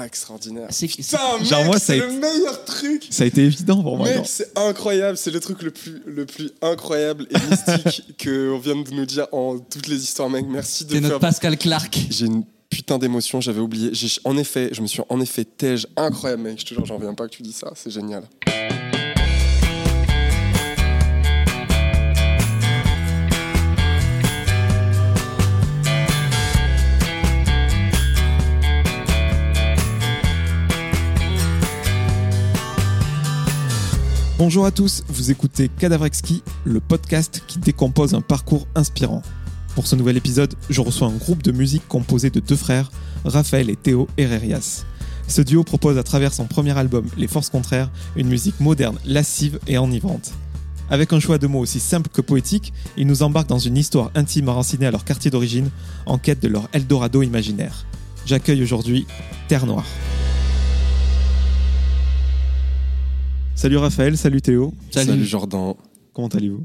Ah, extraordinaire. C'est Genre, mec, moi, ça a c'est été- le meilleur truc. Ça a été évident pour moi. Mec, c'est incroyable. C'est le truc le plus, le plus incroyable et mystique qu'on vient de nous dire en toutes les histoires, mec. Merci de c'est notre faire. Pascal Clark. J'ai une putain d'émotion, j'avais oublié. En effet, je me suis en effet tège incroyable, mec. Je te jure, j'en reviens pas que tu dis ça. C'est génial. Bonjour à tous, vous écoutez Cadavrexki, le podcast qui décompose un parcours inspirant. Pour ce nouvel épisode, je reçois un groupe de musique composé de deux frères, Raphaël et Théo Herrerias. Ce duo propose à travers son premier album, Les Forces Contraires, une musique moderne, lascive et enivrante. Avec un choix de mots aussi simple que poétique, ils nous embarquent dans une histoire intime enracinée à leur quartier d'origine, en quête de leur Eldorado imaginaire. J'accueille aujourd'hui Terre Noire. Salut Raphaël, salut Théo, Salut. Jordan. comment allez-vous?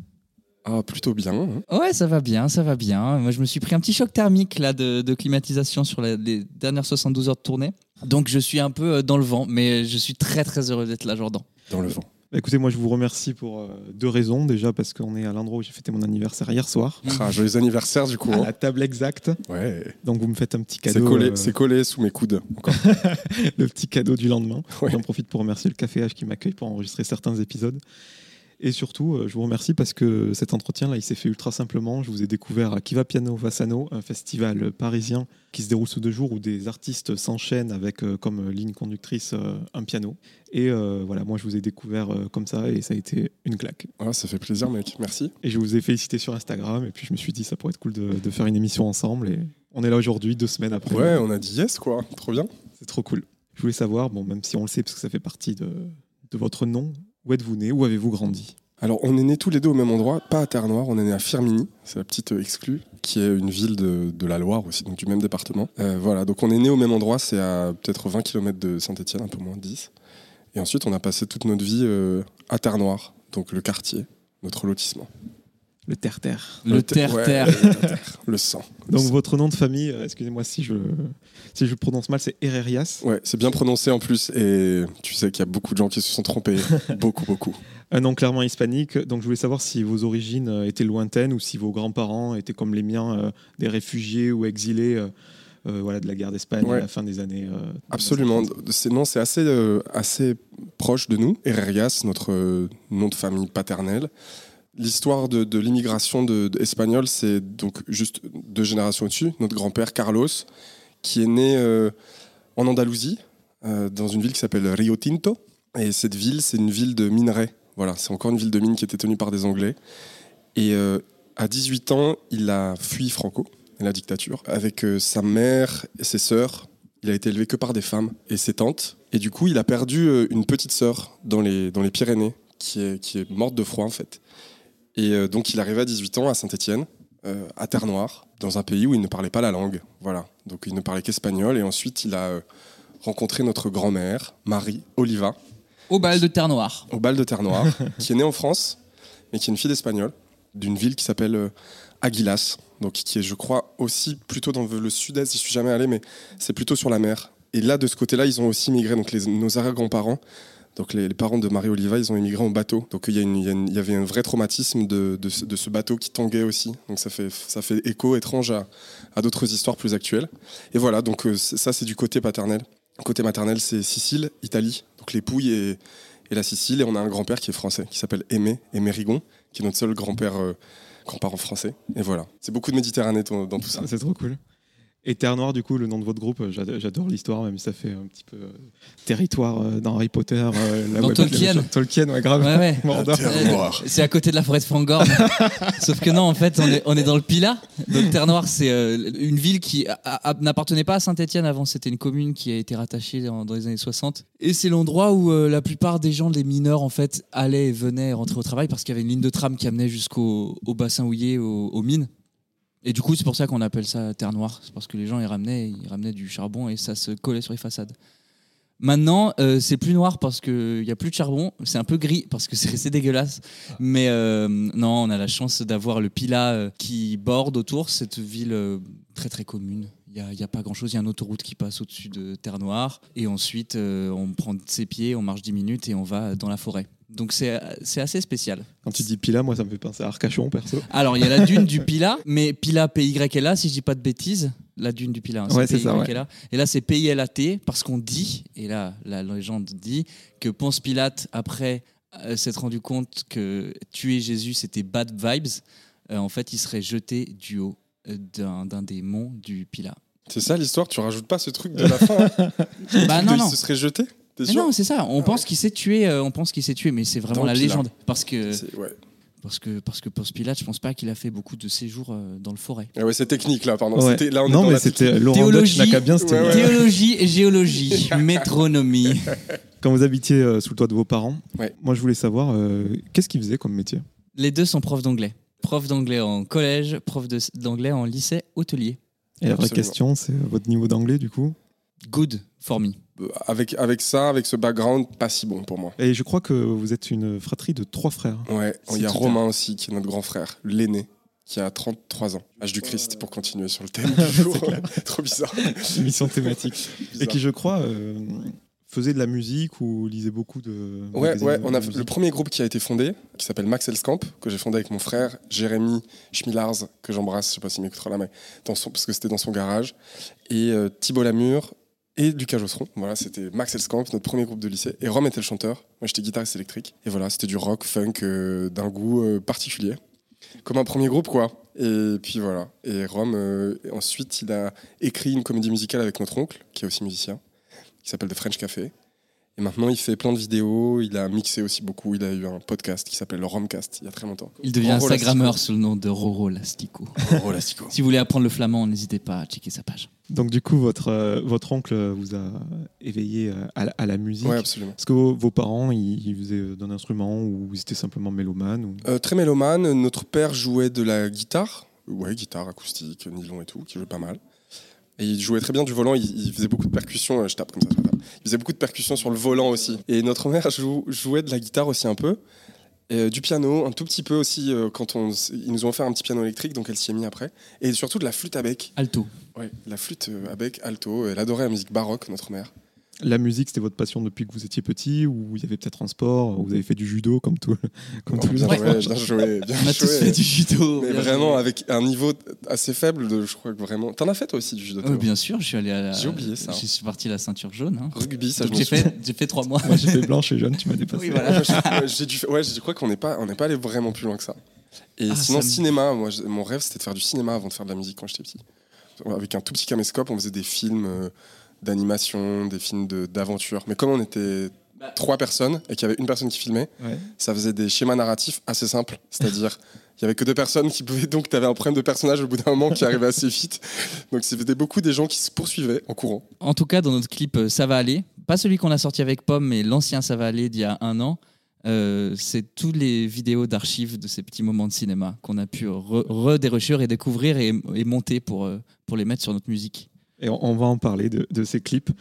Ah, plutôt bien. hein. Ouais, ça va bien, ça va bien. Moi, je me suis pris un petit choc thermique là de, de climatisation sur la- les dernières 72 heures de tournée. Donc, je suis un peu euh, dans le vent, mais je suis très très heureux d'être là, Jordan. Dans le vent. Bah, Écoutez, moi je vous remercie pour euh, deux raisons. Déjà parce qu'on est à l'endroit où j'ai fêté mon anniversaire hier soir, Ah, joyeux anniversaire, du coup. à hein. la table exacte. Ouais. Donc vous me faites un petit C'est cadeau, collé, euh, c'est collé sous mes coudes. Encore. le petit cadeau du lendemain. Ouais. J'en profite pour remercier le Café H qui m'accueille pour enregistrer certains épisodes. Et surtout, euh, je vous remercie parce que cet entretien-là, il s'est fait ultra simplement. Je vous ai découvert à Kiva Piano Vassano, un festival parisien qui se déroule sous deux jours où des artistes s'enchaînent avec euh, comme ligne conductrice euh, un piano. Et euh, voilà, moi je vous ai découvert comme ça et ça a été une claque. Ah, ça fait plaisir, mec. Merci. Et je vous ai félicité sur Instagram et puis je me suis dit ça pourrait être cool de, de faire une émission ensemble et on est là aujourd'hui deux semaines après. Ouais, on a dit yes, quoi. Trop bien. C'est trop cool. Je voulais savoir, bon même si on le sait parce que ça fait partie de, de votre nom, où êtes-vous né, où avez-vous grandi? Alors, on est nés tous les deux au même endroit, pas à Terre-Noire, on est nés à Firminy, c'est la petite euh, exclue, qui est une ville de, la Loire aussi, donc du même département. Euh, voilà, donc on est nés au même endroit, c'est à peut-être 20 km de Saint-Etienne, un peu moins de 10. Et ensuite, on a passé toute notre vie euh, à Terre-Noire, donc le quartier, notre lotissement. Le terre-terre. Le te- terre-terre. ouais, le terre, le sang. Donc sang. votre nom de famille, euh, excusez-moi si je, si je le prononce mal, c'est Herrerias. Ouais, c'est bien prononcé en plus, et tu sais qu'il y a beaucoup de gens qui se sont trompés. beaucoup, beaucoup. Un nom clairement hispanique. Donc je voulais savoir si vos origines euh, étaient lointaines ou si vos grands-parents étaient comme les miens, euh, des réfugiés ou exilés euh, euh, voilà, de la guerre d'Espagne Ouais. à la fin des années. euh, Absolument. 1930. C'est, non, c'est assez, euh, assez proche de nous. Herrerias, notre euh, nom de famille paternel. L'histoire de, l'immigration de, espagnole, c'est donc juste deux générations au-dessus. Notre grand-père Carlos, qui est né euh, en Andalousie, euh, dans une ville qui s'appelle Rio Tinto. Et cette ville, c'est une ville de minerais. Voilà, c'est encore une ville de mine qui était tenue par des Anglais. Et euh, à 18 ans, il a fui Franco, la dictature, avec sa mère et ses sœurs. Il a été élevé que par des femmes et ses tantes. Et du coup, il a perdu une petite sœur dans les, Pyrénées, qui est morte de froid en fait. Et euh, donc, il arrivait à 18 ans à Saint-Étienne, euh, à Terre-Noire, dans un pays où il ne parlait pas la langue. Voilà. Donc, il ne parlait qu'espagnol. Et ensuite, il a euh, rencontré notre grand-mère, Marie Oliva, Au bal de Terre Noire. au bal de Terre-Noire, qui est née en France, mais qui est une fille d'espagnol, d'une ville qui s'appelle euh, Aguilas, donc qui est, je crois, aussi plutôt dans le sud-est, j'y suis jamais allé, mais c'est plutôt sur la mer. Et là, de ce côté-là, ils ont aussi migré, donc les- nos arrière-grands-parents, donc les, parents de Marie Oliva, ils ont immigré en bateau. Donc il y, avait un vrai traumatisme de, ce, bateau qui tanguait aussi. Donc ça fait, écho étrange à, d'autres histoires plus actuelles. Et voilà, donc euh, ça c'est du côté paternel. Côté maternel, c'est Sicile, Italie, donc les Pouilles et, la Sicile. Et on a un grand-père qui est français, qui s'appelle Aimé, Aimé Rigon, qui est notre seul grand-père, euh, grand-parent français. Et voilà, c'est beaucoup de Méditerranée dans, tout ça. C'est trop cool. Et Terre Noire, du coup, le nom de votre groupe, euh, j'ado- j'adore l'histoire, même si ça fait un petit peu euh, territoire euh, dans Harry Potter. euh, la Dans web- Tolkien. Tolkien, ouais, grave. Ouais, ouais. Mordor. Terre Noire. C'est à côté de la forêt de Fangorn. Sauf que non, en fait, on est, on est dans le Pilat. Donc Terre Noire, c'est euh, une ville qui n'appartenait pas à Saint-Etienne avant. C'était une commune qui a été rattachée dans, dans les années 60. Et c'est l'endroit où euh, la plupart des gens, les mineurs, en fait, allaient et venaient rentrer au travail parce qu'il y avait une ligne de tram qui amenait jusqu'au au bassin houillé, aux, aux mines. Et du coup, c'est pour ça qu'on appelle ça Terre Noire. C'est parce que les gens, ils ramenaient, ramenaient du charbon et ça se collait sur les façades. Maintenant, euh, c'est plus noir parce qu'il n'y a plus de charbon. C'est un peu gris parce que c'est dégueulasse. Mais euh, non, on a la chance d'avoir le Pilat euh, qui borde autour, cette ville très très commune. Il n'y a, il y a pas grand-chose. Il y a une autoroute qui passe au-dessus de Terre Noire. Et ensuite, euh, on prend ses pieds, on marche 10 minutes et on va dans la forêt. Donc c'est assez spécial. Quand tu dis Pila, moi ça me fait penser à Arcachon perso. Alors, il y a la dune du Pila, mais Pila, P-Y-L-A, si je dis pas de bêtises. La dune du Pila, hein, Ouais, c'est ça, P-Y-L-A. Et là, c'est P-I-L-A-T, parce qu'on dit, et là, la légende dit, que Ponce Pilate, après euh, s'être rendu compte que tuer Jésus, c'était bad vibes, euh, en fait, il serait jeté du haut d'un d'un des monts du Pila. C'est ça l'histoire, tu rajoutes pas ce truc de la fin. hein Bah De- non, il non. se serait jeté T'es Mais sûr non, c'est ça. On Ah pense ouais. qu'il s'est tué. euh, on pense qu'il s'est tué, mais c'est vraiment Dans la légende. Parce que C'est- ouais. parce que parce que Ponce Pilate, je pense pas qu'il a fait beaucoup de séjours euh, dans le forêt. Ah ouais, c'est technique là, pardon. Ouais. C'était- Là, on est non, dans mais la c'était Laurent Théologie. Dutch n'a qu'à bien se tenir. Ouais, ouais. Théologie et géologie, métronomie. Quand vous habitiez euh, sous le toit de vos parents, Ouais. moi je voulais savoir euh, qu'est-ce qu'ils faisaient comme métier? Les deux sont profs d'anglais. Prof d'anglais en collège, prof de- d'anglais en lycée hôtelier. Et la vraie Absolument. question, c'est votre niveau d'anglais du coup Good for me. Avec, avec ça, avec ce background, pas si bon pour moi. Et je crois que vous êtes une fratrie de trois frères. Ouais, il y a Romain aussi, qui est notre grand frère, l'aîné, qui a 33 ans. Âge du Christ, pour continuer sur le thème du jour. Trop bizarre. Émission thématique. Et qui, je crois, euh, faisait de la musique ou lisait beaucoup de. Ouais, ouais, on a le premier groupe qui a été fondé, qui s'appelle Max Elskamp, que j'ai fondé avec mon frère Jérémy Schmilars, que j'embrasse, je sais pas s'il m'écoutera là, mais dans son, parce que c'était dans son garage, et euh, Thibault Lamure et Lucas Josseron. Voilà, c'était Max Elskamp, notre premier groupe de lycée, et Rome était le chanteur. Moi, j'étais guitariste électrique, et voilà, c'était du rock, funk, euh, d'un goût euh, particulier, comme un premier groupe, quoi. Et puis voilà. Et Rome, ensuite, il a écrit une comédie musicale avec notre oncle, qui est aussi musicien, qui s'appelle The French Café. Et maintenant, il fait plein de vidéos. Il a mixé aussi beaucoup. Il a eu un podcast qui s'appelle le Romcast il y a très longtemps. Il devient Roro Instagrammeur sous le nom de Roro Lastico. Roro Lastico. si vous voulez apprendre le flamand, n'hésitez pas à checker sa page. Donc, du coup, votre, euh, votre oncle vous a éveillé euh, à, la- à la musique. Ouais, absolument. Est-ce que vos, vos parents, ils, ils faisaient d'un instrument ou ils étaient simplement mélomanes ou... Euh, très mélomane. Notre père jouait de la guitare. Ouais, guitare acoustique, nylon et tout, qui jouait pas mal. Et il jouait très bien du volant. Il, il faisait beaucoup de percussions. euh, Je tape comme ça. Il faisait beaucoup de percussions sur le volant aussi. Et notre mère jouait de la guitare aussi un peu. Et, euh, du piano, un tout petit peu aussi, euh, quand on, ils nous ont offert un petit piano électrique, donc elle s'y est mise après. Et surtout de la flûte à bec. Alto. Ouais, la flûte à bec, alto. Elle adorait la musique baroque, notre mère. La musique, c'était votre passion depuis que vous étiez petit ou il y avait peut-être un sport ou vous avez fait du judo comme, tout, comme Oh, tous les bien, joué, bien joué, bien On a tous joué. fait du judo. Mais bien vraiment joué. avec un niveau assez faible, de, je crois que vraiment. T'en as fait toi aussi du judo Théo? Bien sûr, je suis allé à la... J'ai oublié ça. Je suis parti à la ceinture jaune. hein. Rugby, ça Donc je me j'ai souviens. fait, j'ai fait trois mois. Moi, j'étais blanche et jeune, tu m'as dépassé. Oui, voilà. J'ai dû ouais, je crois qu'on n'est pas, on n'est pas allé vraiment plus loin que ça. Et Ah, sinon, ça me- cinéma, moi, mon rêve c'était de faire du cinéma avant de faire de la musique quand j'étais petit. Avec un tout petit caméscope, on faisait des films euh, d'animation, des films de- d'aventure. Mais comme on était trois personnes et qu'il y avait une personne qui filmait, Ouais. ça faisait des schémas narratifs assez simples. C'est-à-dire, il y avait que deux personnes qui pouvaient, donc tu avais un problème de personnage au bout d'un moment qui arrivait assez vite. Donc c'était beaucoup des gens qui se poursuivaient en courant. En tout cas, dans notre clip euh, Ça va aller, pas celui qu'on a sorti avec Pomme, mais l'ancien Ça va aller d'il y a un an, euh, c'est toutes les vidéos d'archives de ces petits moments de cinéma qu'on a pu re- redérocher et découvrir et, et monter pour, euh, pour les mettre sur notre musique. Et on, on va en parler de, de ces clips.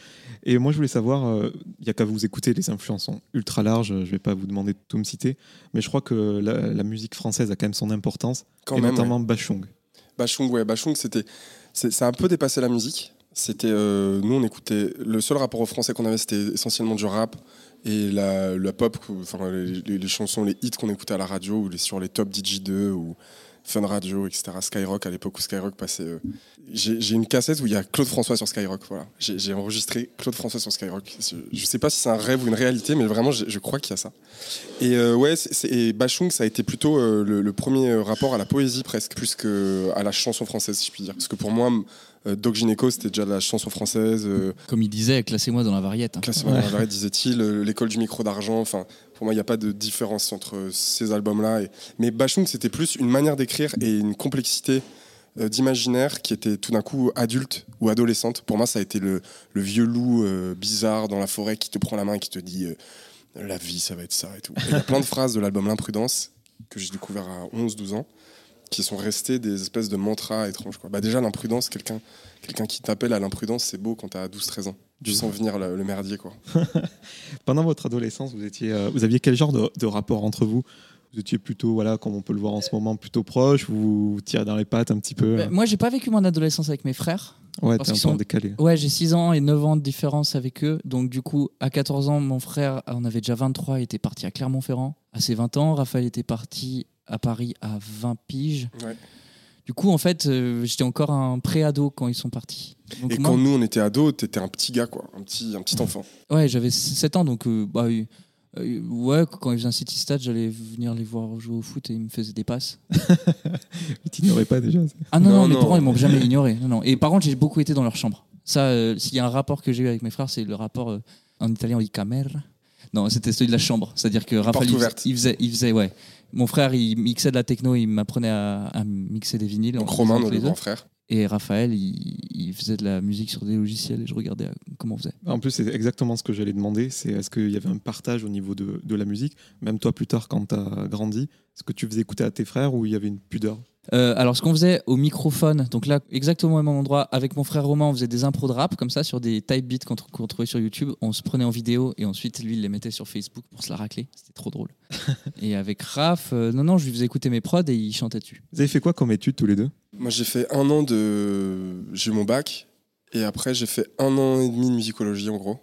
Et moi, je voulais savoir, il n'y a qu'à vous écouter, les influences sont ultra larges, je ne vais pas vous demander de tout me citer, mais je crois que la, la musique française a quand même son importance, Quand et même, notamment Bachung. Bachung, ouais, Bachung, c'était, c'est, ça a un peu dépassé la musique. C'était, euh, nous, on écoutait. Le seul rapport au français qu'on avait, c'était essentiellement du rap et la, la pop, enfin les, les- les chansons, les hits qu'on écoutait à la radio ou les, sur les top DJ2 ou Fun Radio, etc. Skyrock à l'époque où Skyrock passait. euh, J'ai, une cassette où il y a Claude François sur Skyrock. Voilà, j'ai, enregistré Claude François sur Skyrock. Je, je sais pas si c'est un rêve ou une réalité, mais vraiment, je, crois qu'il y a ça. Et euh, ouais, et Bachung, ça a été plutôt euh, le, le premier rapport à la poésie presque, plus qu'à la chanson française, si je puis dire. Parce que pour moi, Doc Gineco, c'était déjà de la chanson française. euh, Comme il disait, classez-moi dans la variette. hein. Classement dans la variété, disait-il, euh, l'école du micro d'argent. Enfin, pour moi, il n'y a pas de différence entre ces albums-là. Et... Mais Bachung, c'était plus une manière d'écrire et une complexité euh, d'imaginaire qui était tout d'un coup adulte ou adolescente. Pour moi, ça a été le, le vieux loup euh, bizarre dans la forêt qui te prend la main et qui te dit euh, la vie, ça va être ça et tout. Il y a plein de phrases de l'album L'imprudence que j'ai découvert à 11-12 ans qui sont restées des espèces de mantras étranges. Quoi. Bah déjà, l'imprudence, quelqu'un quelqu'un qui t'appelle à l'imprudence, c'est beau quand t'as 12-13 ans. Tu sens venir le, le merdier. quoi. Pendant votre adolescence, vous, étiez, euh, vous aviez quel genre de, de rapport entre vous? Vous étiez plutôt, voilà, comme on peut le voir en ce moment, plutôt proche, vous, vous tirez dans les pattes un petit peu. Bah, moi, j'ai pas vécu mon adolescence avec mes frères. ouais, t'es un peu sont- décalé. Ouais, j'ai 6 ans et 9 ans de différence avec eux. Donc, du coup, à 14 ans, mon frère on avait déjà 23, il était parti à Clermont-Ferrand. À ses 20 ans, Raphaël était parti à Paris à 20 piges. Ouais. Du coup, en fait, euh, j'étais encore un pré-ado quand ils sont partis. Donc, Et moi- quand nous, on était ados, t'étais un petit gars, quoi. Un petit, un petit enfant. Ouais, j'avais 7 ans, donc euh, bah, euh, ouais, quand ils faisaient un city stade, j'allais venir les voir jouer au foot et ils me faisaient des passes. Ils t'ignoraient pas déjà. Ah non, non, Non, mes non. parents, ils m'ont jamais ignoré. Non, non. Et par contre, j'ai beaucoup été dans leur chambre. Ça, euh, s'il y a un rapport que j'ai eu avec mes frères, c'est le rapport euh, en italien, on dit camera. Non, c'était celui de la chambre. C'est-à-dire que Raphaël, il faisait, il faisait, ouais. Mon frère, il mixait de la techno, il m'apprenait à, à mixer des vinyles. Donc en Romain, notre les deux. grand frère. Et Raphaël, il, il faisait de la musique sur des logiciels et je regardais euh, comment on faisait. En plus, c'est exactement ce que j'allais demander. C'est est-ce qu'il y avait un partage au niveau de, de la musique? Même toi, plus tard, quand tu as grandi, est-ce que tu faisais écouter à tes frères ou il y avait une pudeur? Euh, alors, ce qu'on faisait au microphone, donc là, exactement au même endroit, avec mon frère Romain, on faisait des impros de rap, comme ça, sur des type beats qu'on qu'on trouvait sur YouTube. On se prenait en vidéo et ensuite, lui, il les mettait sur Facebook pour se la racler. C'était trop drôle. et avec Raph, euh, non, non, je lui faisais écouter mes prods et il chantait dessus. Vous avez fait quoi comme études tous les deux? Moi, j'ai fait un an de. J'ai eu mon bac. Et après, j'ai fait un an et demi de musicologie, en gros.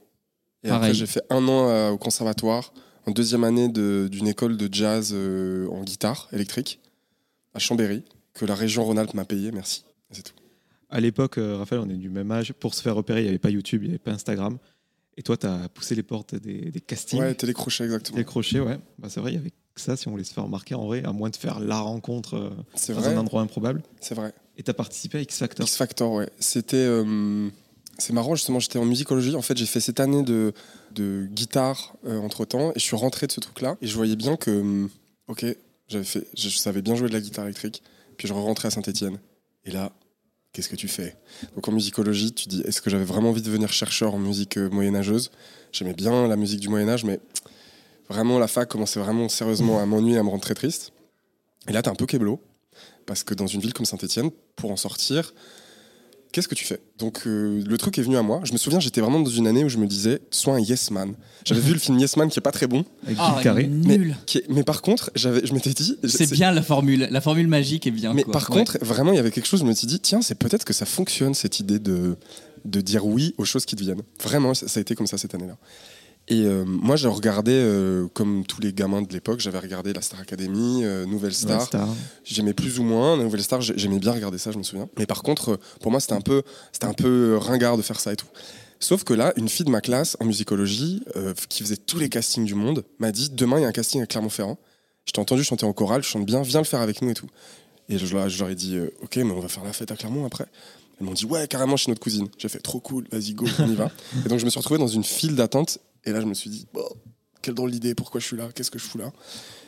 Et après, Pareil. j'ai fait un an euh, au conservatoire, en deuxième année de- d'une école de jazz euh, en guitare électrique, à Chambéry, que la région Rhône-Alpes m'a payé, merci. C'est tout. À l'époque, euh, Raphaël, on est du même âge. Pour se faire repérer, il n'y avait pas YouTube, il n'y avait pas Instagram. Et toi, tu as poussé les portes des, des castings. Ouais, télécrochet, exactement. Des crochets, ouais. Bah, c'est vrai, il y avait que ça si on voulait se faire remarquer en vrai, à moins de faire la rencontre euh, dans vrai. un endroit improbable. C'est vrai. Et tu as participé à X Factor. X Factor, ouais. C'était. euh, c'est marrant, justement, j'étais en musicologie. En fait, j'ai fait cette année de, de guitare entre temps et je suis rentré de ce truc-là. Et je voyais bien que, ok, j'avais fait, je, savais bien jouer de la guitare électrique. Puis je rentrais à Saint-Etienne. Et là, qu'est-ce que tu fais? Donc en musicologie, tu dis, est-ce que j'avais vraiment envie de devenir chercheur en musique euh, moyenâgeuse? J'aimais bien la musique du Moyen-Âge, mais vraiment, la fac commençait vraiment sérieusement à m'ennuyer, à me rendre très triste. Et là, t'es un peu keblo. Parce que dans une ville comme Saint-Etienne, pour en sortir, qu'est-ce que tu fais? Donc euh, le truc est venu à moi. Je me souviens, j'étais vraiment dans une année où je me disais, sois un yes man. J'avais vu le film Yes Man qui est pas très bon, Avec Ah, Guy Carré. nul. qui est- mais par contre, j'avais, je m'étais dit, C'est bien la formule. La formule magique est bien. Mais quoi. par Ouais. contre, vraiment, il y avait quelque chose. Je me suis dit, tiens, c'est peut-être que ça fonctionne cette idée de de dire oui aux choses qui deviennent. Vraiment, ça, ça a été comme ça cette année-là. Et euh, moi, j'ai regardé, euh, comme tous les gamins de l'époque, j'avais regardé la Star Academy, euh, Nouvelle Star. Ouais, Star. J'aimais plus ou moins la Nouvelle Star. j'ai- J'aimais bien regarder ça, je me souviens. Mais par contre, euh, pour moi, c'était un peu, un peu ringard de faire ça et tout. Sauf que là, une fille de ma classe en musicologie, qui faisait tous les castings du monde, m'a dit demain il y a un casting à Clermont-Ferrand. Je t'ai entendu chanter en chorale, je chante bien, viens le faire avec nous et tout. Et je, leur- je leur ai dit ok, mais on va faire la fête à Clermont après. Elles m'ont dit ouais, carrément chez notre cousine. J'ai fait trop cool, vas-y go, on y va. et donc je me suis retrouvé dans une file d'attente. Et là, je me suis dit bon, quelle drôle d'idée, pourquoi je suis là, qu'est-ce que je fous là?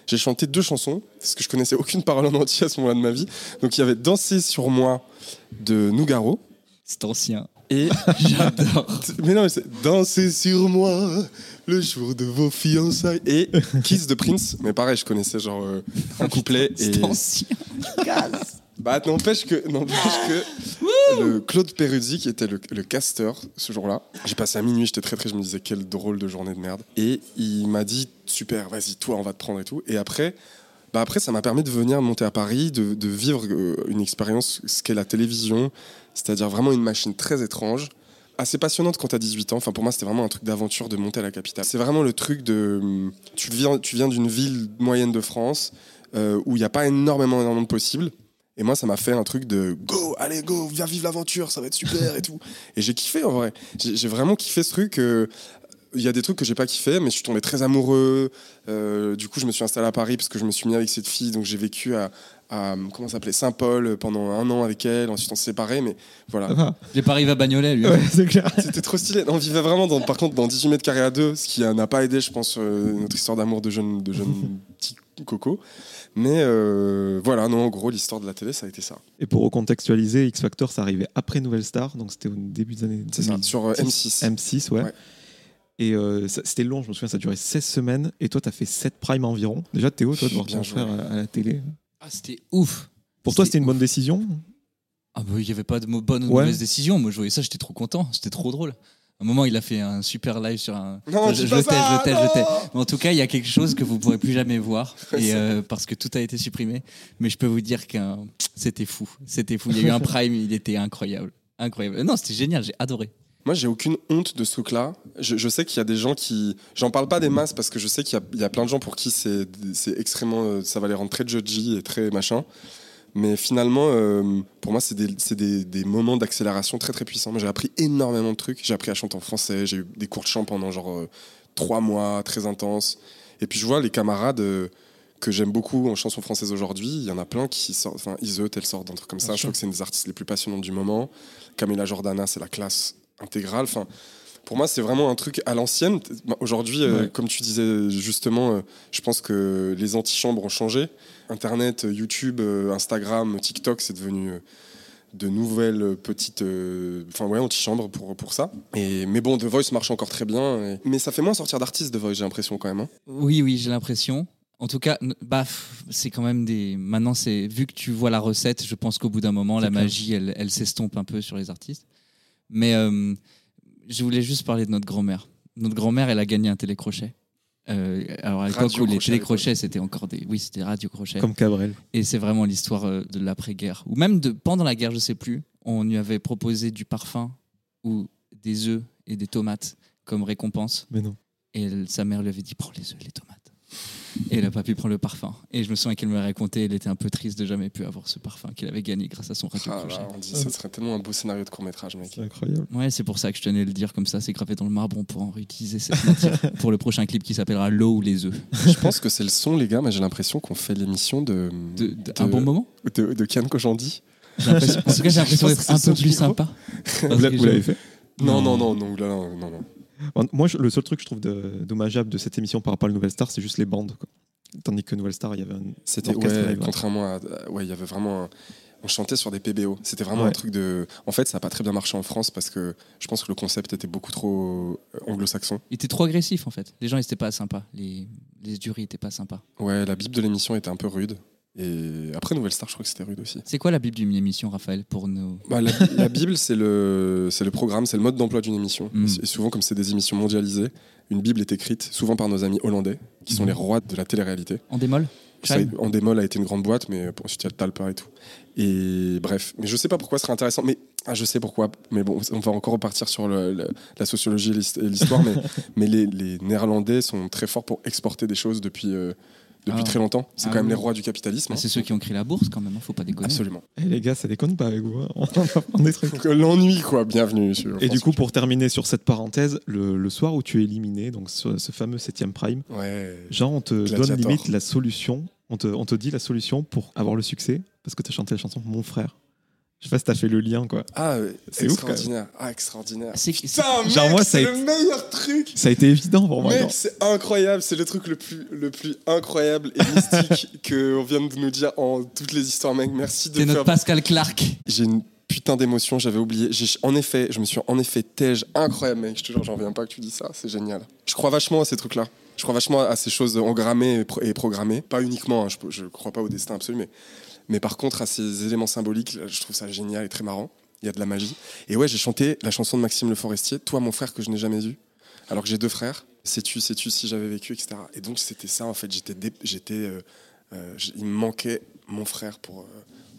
J'ai chanté deux chansons parce que je connaissais aucune parole en entier à ce moment-là de ma vie. Donc il y avait Danser sur moi de Nougaro C'est ancien. et J'adore. mais non, mais c'est Danser sur moi le jour de vos fiançailles et Kiss de Prince. Mais pareil, je connaissais genre euh, un couplet et C'est ancien. Bah n'empêche que n'empêche que le Claude Peruzzi qui était le, le casteur ce jour-là. J'ai passé à minuit, j'étais très très, je me disais quelle drôle de journée de merde. Et il m'a dit super, vas-y toi on va te prendre et tout. Et après. Bah après, ça m'a permis de venir monter à Paris, de, de vivre euh, une expérience, ce qu'est la télévision, c'est-à-dire vraiment une machine très étrange, assez passionnante quand t'as 18 ans. Enfin, pour moi, c'était vraiment un truc d'aventure de monter à la capitale. C'est vraiment le truc de. Tu viens, tu viens d'une ville moyenne de France euh, où il n'y a pas énormément, énormément de possibles. Et moi, ça m'a fait un truc de go, allez, go, viens vivre l'aventure, ça va être super et tout. Et j'ai kiffé en vrai. J'ai vraiment kiffé ce truc. euh, Il y a des trucs que j'ai pas kiffé, mais je suis tombé très amoureux. Euh, du coup, je me suis installé à Paris parce que je me suis mis avec cette fille. Donc, j'ai vécu à, à comment s'appelait Saint-Paul pendant un an avec elle. Ensuite, on s'est séparés, mais voilà. J'ai pas arrivé à Bagnolet, lui. Ouais, c'est clair. C'était trop stylé. On vivait vraiment, dans, par contre, dans 18 mètres carrés à deux, ce qui euh, n'a pas aidé, je pense, euh, notre histoire d'amour de jeunes de jeunes petits cocos. Mais euh, voilà, non, en gros, l'histoire de la télé, ça a été ça. Et pour recontextualiser, X Factor, ça arrivait après Nouvelle Star, donc c'était au début des années C'est ça, 2010. sur euh, M6. M6, ouais. Ouais. Et euh, c'était long, je me souviens, ça durait 16 semaines. Et toi, tu as fait 7 primes environ. Déjà, Théo, toi, de voir ton frère à, à la télé. Ah, c'était ouf. Pour toi, C'était une ouf. bonne décision? Ah bah il n'y avait pas de bonne ou Ouais. mauvaise décision. Moi je voyais ça, j'étais trop content, c'était trop drôle. Un moment, il a fait un super live sur un. Non, je, je pas tais, ça, je tais, non je tais. En tout cas, il y a quelque chose que vous pourrez plus jamais voir, et euh, parce que tout a été supprimé. Mais je peux vous dire que c'était fou, c'était fou. Il y a eu un prime, il était incroyable, incroyable. Non, c'était génial, j'ai adoré. Moi, j'ai aucune honte de ce truc-là. Je, je sais qu'il y a des gens qui. J'en parle pas des masses parce que je sais qu'il y a, il y a plein de gens pour qui c'est c'est extrêmement. euh, Ça va les rendre très judgy et très machin. Mais finalement, euh, pour moi, c'est des, c'est des, des moments d'accélération très très puissants. J'ai appris énormément de trucs. J'ai appris à chanter en français. J'ai eu des cours de chant pendant genre euh, trois mois, très intenses. Et puis, je vois les camarades. euh, que j'aime beaucoup en chanson française aujourd'hui, il y en a plein qui sortent, enfin Iseut, elle sort d'un truc comme ça, je trouve que c'est une des artistes les plus passionnantes du moment. Camila Jordana, c'est la classe intégrale. Enfin, pour moi, c'est vraiment un truc à l'ancienne. Bah, Aujourd'hui, euh, Ouais. comme tu disais justement, euh, je pense que les antichambres ont changé. Internet, euh, YouTube, Instagram, TikTok, c'est devenu de nouvelles petites, euh, enfin ouais, antichambres pour pour ça. Et mais bon, The Voice marche encore très bien. et- Mais ça fait moins sortir d'artistes The Voice, j'ai l'impression quand même. hein. Oui, oui, j'ai l'impression. En tout cas, bah, c'est quand même des. Maintenant, c'est vu que tu vois la recette, je pense qu'au bout d'un moment, la clair. magie, elle, elle s'estompe un peu sur les artistes. Mais euh, je voulais juste parler de notre grand-mère. Notre grand-mère, elle a gagné un télécrochet. Euh, alors à l'époque où les télécrochets, c'était encore des. Oui, c'était radio-crochet. Comme Cabrel. Et c'est vraiment l'histoire euh, de l'après-guerre. Ou même de, pendant la guerre, je sais plus, on lui avait proposé du parfum ou des œufs et des tomates comme récompense. Mais non. Et elle- sa mère lui avait dit prends les œufs et les tomates. Et elle n'a pas pu prendre le parfum. Et je me souviens qu'elle me raconté, elle était un peu triste de jamais pu avoir ce parfum qu'elle avait gagné grâce à son radio Ah, là, on dit, ça serait tellement un beau scénario de court métrage, mec. C'est incroyable. Ouais, c'est pour ça que je tenais à le dire comme ça, c'est gravé dans le marbre, on pourra en réutiliser cette matière pour le prochain clip qui s'appellera L'eau ou les œufs. Je pense que c'est le son, les gars, mais j'ai l'impression qu'on fait l'émission de, De, de- de- un bon moment? de, de Kian Kojandi. En tout cas, j'ai l'impression d'être un peu plus micro. sympa. Vous l'avez fait? Non, Non. non, non, non, non, non, Moi, je- le seul truc que je trouve de- dommageable de cette émission par rapport à la Nouvelle Star, c'est juste les bandes. quoi. Tandis que Nouvelle Star, il y avait un. C'était, ouais, contrairement à. à- Ouais, il y avait vraiment. un- on chantait sur des PBO. C'était vraiment Ouais. un truc de. En fait, ça n'a pas très bien marché en France parce que je pense que le concept était beaucoup trop euh, anglo-saxon. Il était trop agressif en fait. Les gens n'étaient pas sympas. Les, les jurys n'étaient pas sympas. Ouais, la bible de l'émission était un peu rude. Et après Nouvelle Star, je crois que c'était rude aussi. C'est quoi la Bible d'une émission, Raphaël, pour nos. Bah, la, la Bible, c'est le, c'est le programme, c'est le mode d'emploi d'une émission. Mm. Et souvent, comme c'est des émissions mondialisées, une Bible est écrite souvent par nos amis hollandais, qui sont Mm. les rois de la télé-réalité. En démol Ça, en démol a été une grande boîte, mais ensuite il y a le Talpa et tout. Et bref, mais je sais pas pourquoi ce serait intéressant. Mais ah, je sais pourquoi. Mais bon, on va encore repartir sur le- le- la sociologie et l'hist- et l'histoire. mais mais les, les Néerlandais sont très forts pour exporter des choses depuis euh, depuis Ah. très longtemps. C'est Ah quand même les rois du capitalisme. Bah, hein. C'est ceux qui ont créé la bourse quand même, hein, faut pas déconner. Absolument. Eh, les gars, ça déconne pas avec vous. hein. On va prendre des trucs. Euh, L'ennui, quoi. Bienvenue. sur Et du coup, pour terminer sur cette parenthèse, le, le soir où tu es éliminé, donc ce, ce fameux 7 prime, Ouais. genre on te Gladiator. donne limite la solution, on te, on te dit la solution pour avoir le succès, parce que tu as chanté la chanson Mon frère. Je sais pas si t'as fait le lien, quoi. Ah, ouais, C'est ouf, extraordinaire. Ah, extraordinaire. C'est- Putain, Genre, moi, c'est été- le meilleur truc. Ça a été évident pour moi. Mec, genre. c'est incroyable. C'est le truc le plus, le plus incroyable et mystique qu'on vient de nous dire en toutes les histoires, mec. Merci de C'est notre faire. Pascal Clark. J'ai une putain d'émotion, j'avais oublié. J'ai, en effet, je me suis en effet tège. Incroyable, mec. Je te jure, j'en reviens pas que tu dis ça. C'est génial. Je crois vachement à ces trucs-là. Je crois vachement à ces choses engrammées et, pro- et programmées. Pas uniquement, hein, je, je crois pas au destin absolu, mais, mais par contre à ces éléments symboliques, je trouve ça génial et très marrant. Il y a de la magie. Et ouais, j'ai chanté la chanson de Maxime Le Forestier, Toi, mon frère que je n'ai jamais eu. Alors que j'ai deux frères. Sais-tu, sais-tu si j'avais vécu, etc. Et donc c'était ça, en fait. J'étais, j'étais, euh, euh, il me manquait mon frère pour, euh,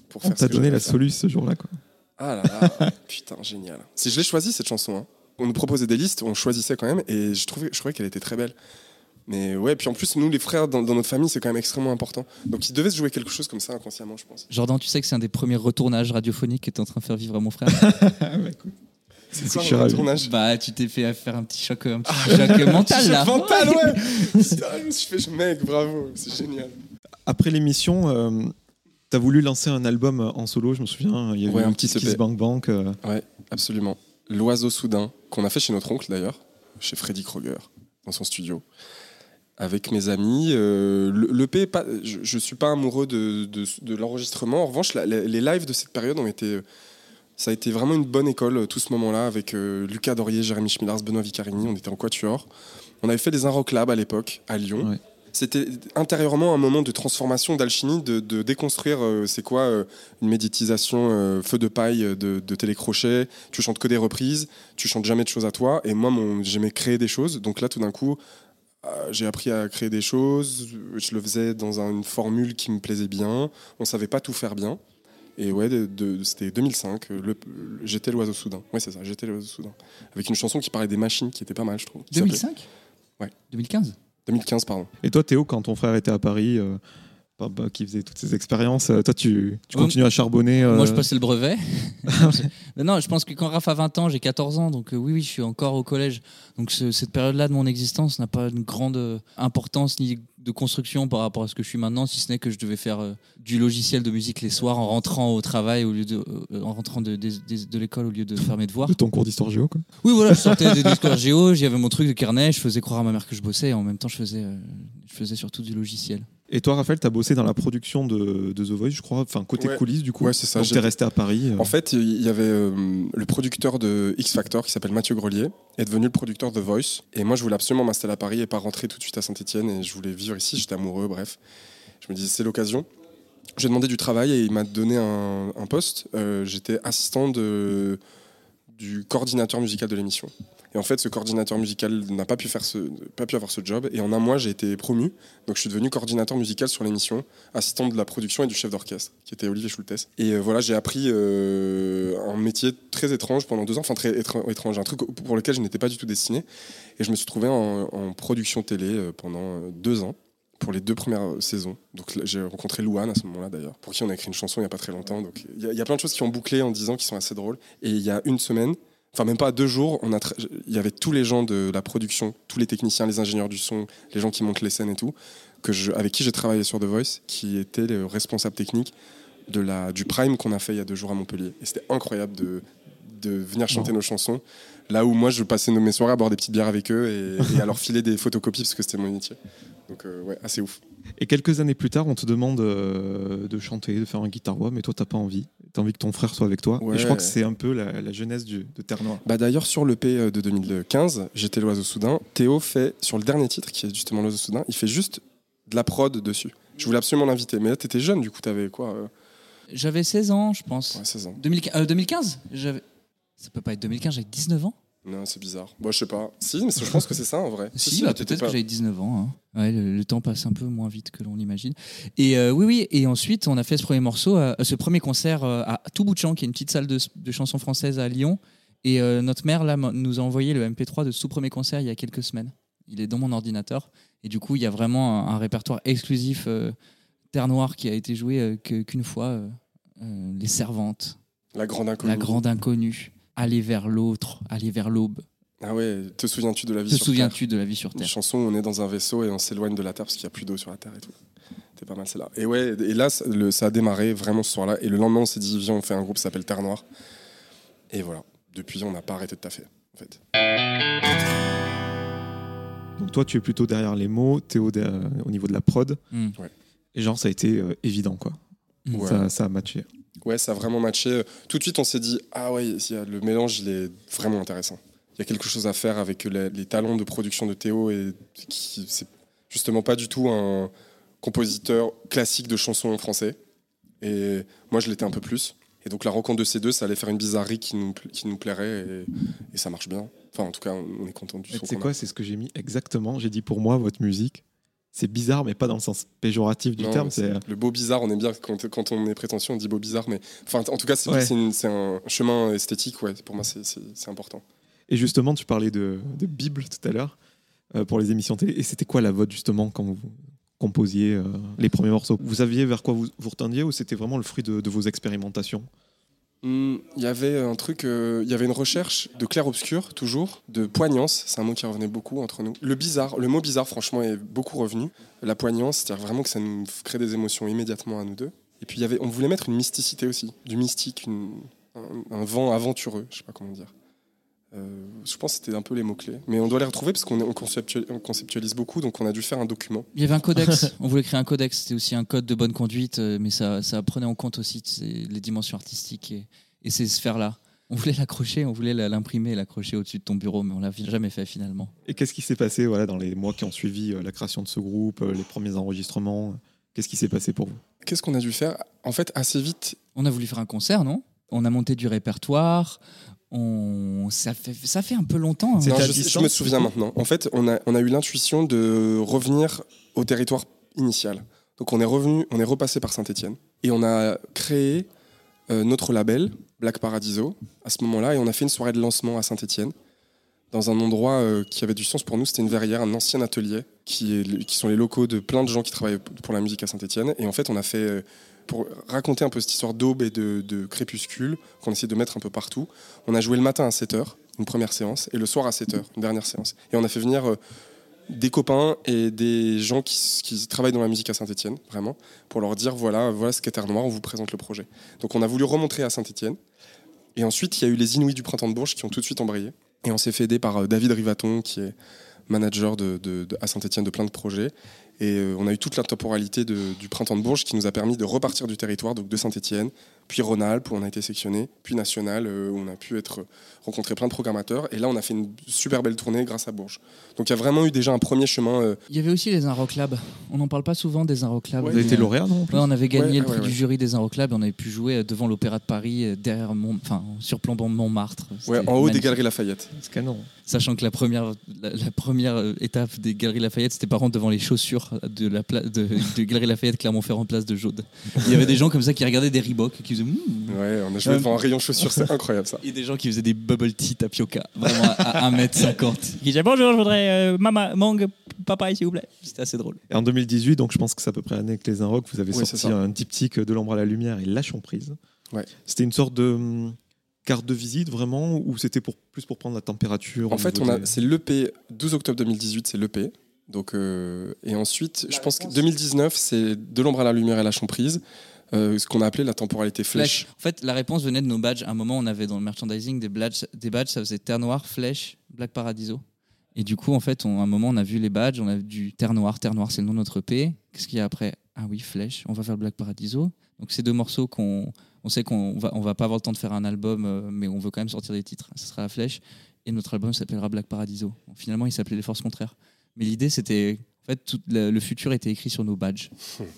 pour On faire que donné la solution ce jour-là, quoi. Ah là là, putain, génial. Si je l'ai choisi cette chanson, hein. on nous proposait des listes, on choisissait quand même, et je trouvais, je trouvais qu'elle était très belle. Mais ouais, puis en plus, nous, les frères, dans, dans notre famille, c'est quand même extrêmement important. Donc il devait se jouer quelque chose comme ça inconsciemment, je pense. Jordan, tu sais que c'est un des premiers retournages radiophoniques que tu es en train de faire vivre à mon frère C'est C'est quoi ravi. tournage? Bah, tu t'es fait faire un petit choc, un petit choc mental là. mental, ouais je fait, mec, bravo, c'est génial. Après l'émission, euh, t'as voulu lancer un album en solo, je me souviens. Il y avait Ouais, eu un un petit Kiss EP. Bank Bank. euh, Ouais, absolument. L'oiseau soudain, qu'on a fait chez notre oncle d'ailleurs, chez Freddy Kroger, dans son studio. Avec mes amis. Euh, le l'EP, je ne suis pas amoureux de, de- de l'enregistrement. En revanche, la- les, lives de cette période ont été. Ça a été vraiment une bonne école, euh, tout ce moment-là, avec euh, Lucas Dorier, Jérémy Schmillars, Benoît Vicarini. On était en quatuor. On avait fait des Inrock Lab à l'époque, à Lyon. Ouais. c'était intérieurement un moment de transformation, d'alchimie, de, de déconstruire euh, c'est quoi une méditisation feu de paille de, de télécrochet. Tu chantes que des reprises, tu chantes jamais de choses à toi. Et moi, j'aimais créer des choses. Donc là, tout d'un coup, j'ai appris à créer des choses. Je le faisais dans un- une formule qui me plaisait bien. On savait pas tout faire bien. Et ouais, de- de- c'était 2005. le- le- J'étais l'oiseau soudain. Ouais, c'est ça, j'étais l'oiseau soudain. Avec une chanson qui parlait des machines, qui était pas mal, je trouve. qui s'appelait- 2005 Ouais. 2015 2015, pardon. Et toi, Théo, quand ton frère était à Paris, euh, bah, qui faisait toutes ces expériences, euh, toi, tu, continues à charbonner euh, Moi, je passais le brevet. Mais non, je pense que quand Raph a 20 ans, j'ai 14 ans, donc euh, oui, oui, je suis encore au collège. Donc ce- cette période-là de mon existence n'a pas une grande euh, importance ni de construction par rapport à ce que je suis maintenant, si ce n'est que je devais faire euh, du logiciel de musique les soirs en rentrant au travail au lieu de, euh, en rentrant de, l'école au lieu de faire mes devoirs. de ton cours d'histoire géo, quoi. Oui, voilà, je sortais des discours géo, j'avais mon truc de carnet, je faisais croire à ma mère que je bossais et en même temps, je faisais, euh, je faisais surtout du logiciel. Et toi, Raphaël, tu as bossé dans la production de, de The Voice, je crois, enfin, côté Ouais. coulisses, du coup. Ouais, c'est ça, Donc, t'es resté à Paris. euh. En fait, il y avait euh, le producteur de X Factor qui s'appelle Mathieu Grelier, est devenu le producteur de The Voice. Et moi, je voulais absolument m'installer à Paris et pas rentrer tout de suite à Saint-Etienne. Et je voulais vivre ici, j'étais amoureux, bref. Je me disais, c'est l'occasion. J'ai demandé du travail et il m'a donné un, un poste. Euh, J'étais assistant de, du coordinateur musical de l'émission. Et en fait, ce coordinateur musical n'a pas pu, faire ce, pas pu avoir ce job. Et en un mois, j'ai été promu. Donc, je suis devenu coordinateur musical sur l'émission, assistant de la production et du chef d'orchestre, qui était Olivier Schultes. Et euh, voilà, j'ai appris euh, un métier très étrange pendant deux ans, enfin très étr- étrange, un truc pour lequel je n'étais pas du tout destiné. Et je me suis trouvé en, production télé euh, pendant deux ans. Pour les deux premières saisons. Donc j'ai rencontré Louane à ce moment-là d'ailleurs, pour qui on a écrit une chanson il n'y a pas très longtemps. Donc il y a plein de choses qui ont bouclé en dix ans qui sont assez drôles. Et il y a une semaine, enfin même pas deux jours, on a il y avait tous les gens de la production, tous les techniciens, les ingénieurs du son, les gens qui montent les scènes et tout, que je, avec qui j'ai travaillé sur The Voice, qui étaient les responsables techniques de la, du prime qu'on a fait il y a deux jours à Montpellier. Et c'était incroyable de, de venir chanter nos chansons. Là où moi, je passais mes soirées à boire des petites bières avec eux et, et à leur filer des photocopies parce que c'était mon métier. Donc, euh, ouais, assez ouf. Et quelques années plus tard, on te demande euh, de chanter, de faire un guitar voix, mais toi, t'as pas envie. T'as envie que ton frère soit avec toi. Ouais. Et je crois que c'est un peu la, la jeunesse du- de Terre Noire. Bah D'ailleurs, sur l'EP de 2015, J'étais l'oiseau soudain, Théo fait, sur le dernier titre, qui est justement l'oiseau soudain, il fait juste de la prod dessus. Je voulais absolument l'inviter, mais là, t'étais jeune, du coup, t'avais quoi euh, J'avais 16 ans, je pense. ouais, 16 ans. 2015, euh, 2015 j'avais... Ça peut pas être 2015, j'avais 19 ans Non, c'est bizarre. Bon, je sais pas. Si, mais je pense que c'est ça en vrai. Si, bah, t'étais peut-être pas- que j'avais 19 ans. hein. Ouais, le, le temps passe un peu moins vite que l'on imagine. Et euh, oui, oui. Et ensuite, on a fait ce premier morceau, euh, ce premier concert euh, à champ, qui est une petite salle de, de chansons françaises à Lyon. Et euh, notre mère là nous a envoyé le MP3 de ce tout premier concert il y a quelques semaines. Il est dans mon ordinateur. Et du coup, il y a vraiment un, un répertoire exclusif euh, Terre Noire qui a été joué qu'une fois. les servantes, La grande inconnue. la grande inconnue, aller vers l'autre, aller vers l'aube. Ah ouais, te souviens-tu de la vie Te sur souviens-tu de la vie sur Terre Une Terre chanson où on est dans un vaisseau et on s'éloigne de la Terre parce qu'il n'y a plus d'eau sur la Terre et tout. C'était pas mal, c'est là. Et ouais, et là, ça, le- ça a démarré vraiment ce soir-là. Et le lendemain, on s'est dit, viens, on fait un groupe qui s'appelle Terre Noire. Et voilà. Depuis, on n'a pas arrêté de taffer, en fait. Donc toi, tu es plutôt derrière les mots, Théo derrière- au niveau de la prod. Mm. Et genre, ça a été euh, évident, quoi. Mm. Ouais. Ça, ça a matché. Ouais, ça a vraiment matché. Tout de suite, on s'est dit, ah ouais, le mélange, il est vraiment intéressant. Il y a quelque chose à faire avec les, les talents de production de Théo et qui c'est justement pas du tout un compositeur classique de chansons en français. Et moi, je l'étais un peu plus. Et donc, la rencontre de ces deux, ça allait faire une bizarrerie qui nous, qui nous plairait et, et ça marche bien. Enfin, en tout cas, on, est content du son. C'est quoi C'est ce que j'ai mis exactement. J'ai dit pour moi, votre musique, c'est bizarre, mais pas dans le sens péjoratif du Non, terme. C'est c'est- le beau bizarre, on aime bien quand, quand on est prétentieux, on dit beau bizarre, mais enfin, en tout cas, c'est Ouais. c'est une- c'est un chemin esthétique, ouais. Pour moi, c'est- important. Et justement, tu parlais de, de Bible tout à l'heure euh, pour les émissions télé. Et c'était quoi la vôtre justement quand vous composiez euh, les premiers morceaux? Vous saviez vers quoi vous vous retendiez ou c'était vraiment le fruit de, de vos expérimentations? Hmm, Il y avait un truc, euh, il y avait une recherche de clair-obscur, toujours, de poignance, c'est un mot qui revenait beaucoup entre nous. Le bizarre, le mot bizarre, franchement, est beaucoup revenu. La poignance, c'est-à-dire vraiment que ça nous crée des émotions immédiatement à nous deux. Et puis, y avait, on voulait mettre une mysticité aussi, du mystique, un, un vent aventureux, je sais pas comment dire. Euh, je pense que c'était un peu les mots-clés. Mais on doit les retrouver parce qu'on conceptualise, on conceptualise beaucoup, donc on a dû faire un document. Il y avait un codex, on voulait créer un codex, c'était aussi un code de bonne conduite, euh, mais ça, ça prenait en compte aussi les dimensions artistiques et, et ces sphères-là. On voulait l'accrocher, on voulait la- l'imprimer, l'accrocher au-dessus de ton bureau, mais on l'a jamais fait finalement. Et qu'est-ce qui s'est passé voilà, dans les mois qui ont suivi euh, la création de ce groupe, les premiers enregistrements Qu'est-ce qui s'est passé pour vous? Qu'est-ce qu'on a dû faire? En fait, assez vite, On a voulu faire un concert, non? On a monté du répertoire. On... Ça, fait, ça fait un peu longtemps. hein. Non, je, distance, je me souviens maintenant. En fait, on a, on a eu l'intuition de revenir au territoire initial. Donc on est revenu, on est repassé par Saint-Étienne et on a créé euh, notre label Black Paradiso à ce moment-là et on a fait une soirée de lancement à Saint-Étienne dans un endroit euh, qui avait du sens pour nous. C'était une verrière, un ancien atelier qui, est, qui sont les locaux de plein de gens qui travaillent pour la musique à Saint-Étienne. Et en fait, on a fait euh, pour raconter un peu cette histoire d'aube et de, crépuscule qu'on essaie de mettre un peu partout. On a joué le matin à 7h, une première séance, et le soir à 7h, une dernière séance. Et on a fait venir euh, des copains et des gens qui, travaillent dans la musique à Saint-Etienne, vraiment, pour leur dire voilà, voilà ce qu'est Terre Noire, on vous présente le projet. Donc on a voulu remontrer à Saint-Etienne. Et ensuite, il y a eu les Inouïs du Printemps de Bourges qui ont tout de suite embrayé. Et on s'est fait aider par euh, David Rivaton, qui est manager à Saint-Etienne de plein de projets. Et euh, on a eu toute la temporalité du Printemps de Bourges qui nous a permis de repartir du territoire, donc de Saint-Etienne, puis Rhône-Alpes où on a été sectionné, puis National euh, où on a pu être rencontrer plein de programmateurs. Et là, on a fait une super belle tournée grâce à Bourges. Donc il y a vraiment eu déjà un premier chemin. euh, Il y avait aussi les Inroclabs. On n'en parle pas souvent des Inroclabs. Ouais, Vous avez été euh, lauréat, non en plus Ouais, on avait gagné Ouais, le prix ouais, du jury des Inroclabs et on avait pu jouer euh, devant l'Opéra de Paris, euh, derrière Mont... enfin, surplombant Montmartre. en haut des magnifique. Galeries Lafayette. C'est canon. Sachant que la première, la, la première euh, étape des Galeries Lafayette, c'était par contre devant les chaussures de la pla- de, de Galeries Lafayette Clermont-Ferrand place de Jaude. Il y avait des gens comme ça qui regardaient des Reebok et qui faisaient Mmm Ouais, on a joué devant un rayon chaussures, c'est incroyable ça. et des gens qui faisaient des bubble tea tapioca, vraiment à, à 1m50. Qui disaient bonjour, je voudrais euh, maman, mangue, papa, s'il vous plaît. C'était assez drôle. Et en 2018, donc je pense que c'est à peu près l'année avec les Inrock, vous avez Oui, sorti un diptyque de l'ombre à la lumière et lâchons prise. Ouais. C'était une sorte de hum, carte de visite vraiment ou c'était pour, plus pour prendre la température En fait, niveau on a, des- c'est l'EP, 12 octobre 2018, c'est l'EP. Donc, euh, et ensuite, je pense que réponse. 2019, c'est De l'ombre à la lumière et lâchons prise, euh, ce qu'on a appelé la temporalité flèche. En fait, la réponse venait de nos badges. À un moment, on avait dans le merchandising des badges, des badges ça faisait Terre Noire, Flèche, Black Paradiso. Et du coup, en fait, on- à un moment, on a vu les badges, on a vu du Terre Noire. Terre Noire, c'est le nom de notre EP. Qu'est-ce qu'il y a après? Ah oui, Flèche, on va faire Black Paradiso. Donc, ces deux morceaux qu'on on sait qu'on va, on va pas avoir le temps de faire un album, euh, mais on veut quand même sortir des titres. Ce sera la Flèche. Et notre album s'appellera Black Paradiso. Finalement, il s'appelait Les Forces Contraires. Mais l'idée, c'était. En fait, tout le, le futur était écrit sur nos badges.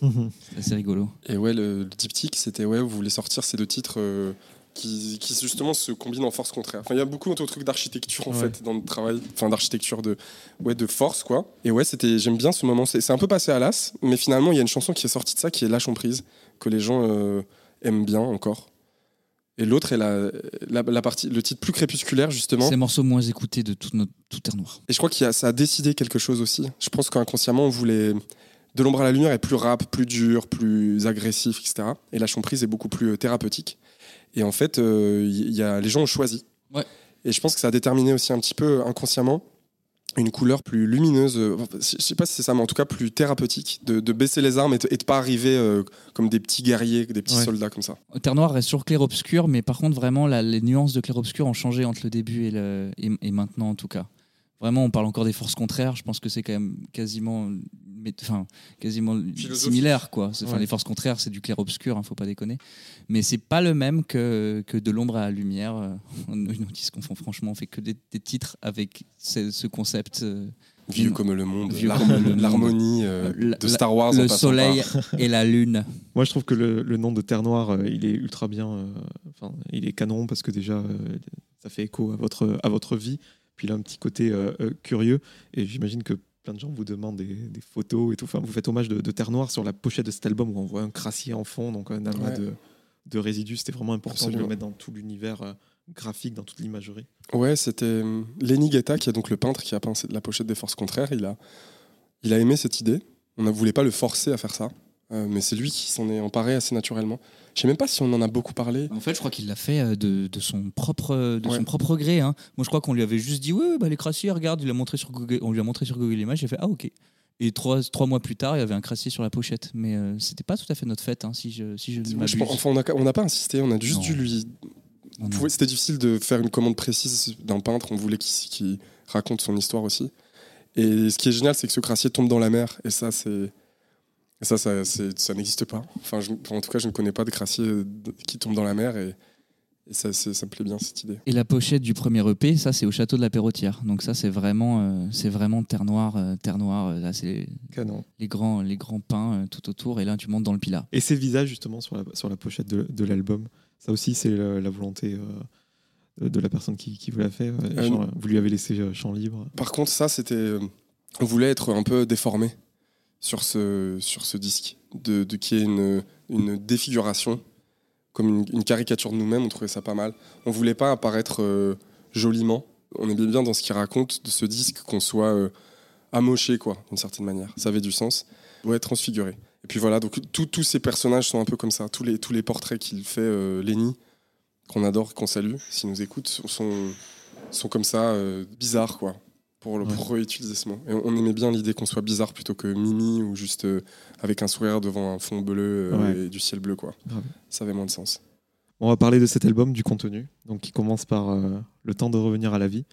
Mhm. C'est assez rigolo. Et ouais, le, le diptyque, c'était ouais, vous voulez sortir ces deux titres euh, qui, qui justement se combinent en force contraire. Enfin, il y a beaucoup de trucs d'architecture en Ouais. fait dans le travail, enfin d'architecture de ouais de force quoi. Et ouais, c'était j'aime bien ce moment. C'est c'est un peu passé à l'as, mais finalement il y a une chanson qui est sortie de ça qui est Lâchons prise que les gens euh, aiment bien encore. Et l'autre est la, la, la partie, le titre plus crépusculaire justement. C'est le morceau moins écouté de toute notre toute Terre Noire. Et je crois que ça a décidé quelque chose aussi. Je pense qu'inconsciemment, on voulait. De l'ombre à la lumière est plus rap, plus dur, plus agressif, etc. Et la prise est beaucoup plus euh, thérapeutique. Et en fait, euh, y a, les gens ont choisi. Ouais. Et je pense que ça a déterminé aussi un petit peu inconsciemment une couleur plus lumineuse. euh, Je sais pas si c'est ça, mais en tout cas plus thérapeutique. De, de baisser les armes et de, et de pas arriver euh, comme des petits guerriers, des petits Ouais. soldats comme ça. Terre Noire reste sur clair-obscur, mais par contre, vraiment, la- les nuances de clair-obscur ont changé entre le début et, le, et, et maintenant, en tout cas. Vraiment, on parle encore des forces contraires. Je pense que c'est quand même quasiment, mais- enfin, quasiment similaire, quoi. Enfin, Ouais. Les forces contraires, c'est du clair-obscur, hein, faut pas déconner. Mais c'est pas le même que, que de l'ombre à la lumière. Euh, On nous dit qu'on fait, franchement, on fait que des, des titres avec ce, ce concept. euh, Vieux Mm. comme le monde, l'harmonie euh, de Star Wars. en le soleil par- et la lune. Moi, je trouve que le, le nom de Terre Noire, euh, il est ultra bien. euh, Enfin, il est canon parce que déjà, euh, ça fait écho à votre, à votre vie. Puis il a un petit côté euh, euh, curieux. Et j'imagine que plein de gens vous demandent des, des photos et tout. Enfin, vous faites hommage de, de Terre Noire sur la pochette de cet album où on voit un crassier en fond, donc un amas Ouais. de, de résidus. C'était vraiment important de le mettre dans tout l'univers euh, graphique, dans toute l'imagerie. Ouais, c'était Lenny Guetta, qui est donc le peintre qui a peint la pochette des Forces Contraires. Il a, il a aimé cette idée. On ne voulait pas le forcer à faire ça. Euh, mais c'est lui qui s'en est emparé assez naturellement. Je sais même pas si on en a beaucoup parlé. En fait, je crois qu'il l'a fait euh, de, de son propre de Ouais. son propre gré. hein. Moi, je crois qu'on lui avait juste dit ouais, bah, les crassiers, regarde, il a montré sur Google, on lui a montré sur Google Images. J'ai fait ah ok. Et trois, trois mois plus tard, il y avait un crassier sur la pochette. Mais euh, c'était pas tout à fait notre fête, hein, si je si je je pense- enfin, on n'a pas insisté, on a juste Non. dû lui. C'était difficile de faire une commande précise d'un peintre. On voulait qu'il qu'il raconte son histoire aussi. Et ce qui est génial, c'est que ce crassier tombe dans la mer. Et ça, c'est. Et ça, ça, ça n'existe pas. Enfin, je- en tout cas, je ne connais pas de crassier euh, qui tombe dans la mer. Et, Et ça, ça me plaît bien cette idée. Et la pochette du premier EP, ça c'est au château de la Perrotière. Donc ça c'est vraiment, euh, c'est vraiment terre noire, euh, terre noire. Là c'est les, Canon. les grands, les grands pins euh, tout autour. Et là tu montes dans le Pilat. Et ces visages, justement, sur la, sur la pochette de, de l'album, ça aussi, c'est la, la volonté euh, de la personne qui, qui vous l'a fait. Euh, genre, vous lui avez laissé champ libre. Par contre, ça, c'était. On voulait être un peu déformé sur ce, sur ce disque, de, de qu'il y ait une, une défiguration, comme une, caricature de nous-mêmes. On trouvait ça pas mal. On voulait pas apparaître euh, joliment. On aimait bien dans ce qu'il raconte de ce disque qu'on soit euh, amoché, quoi, d'une certaine manière. Ça avait du sens. Ouais, transfiguré. Et puis voilà, donc tous tous ces personnages sont un peu comme ça. Tous les, tous les portraits qu'il fait, euh, Lenny, qu'on adore, qu'on salue, s'il nous écoute, sont, sont comme ça, euh, bizarres, quoi, pour, le- réutiliser ce mot. Et on, aimait bien l'idée qu'on soit bizarre plutôt que Mimi ou juste euh, avec un sourire devant un fond bleu euh, Ouais. et du ciel bleu, quoi. Ça avait moins de sens. On va parler de cet album, du contenu, donc qui commence par euh, le temps de revenir à la vie.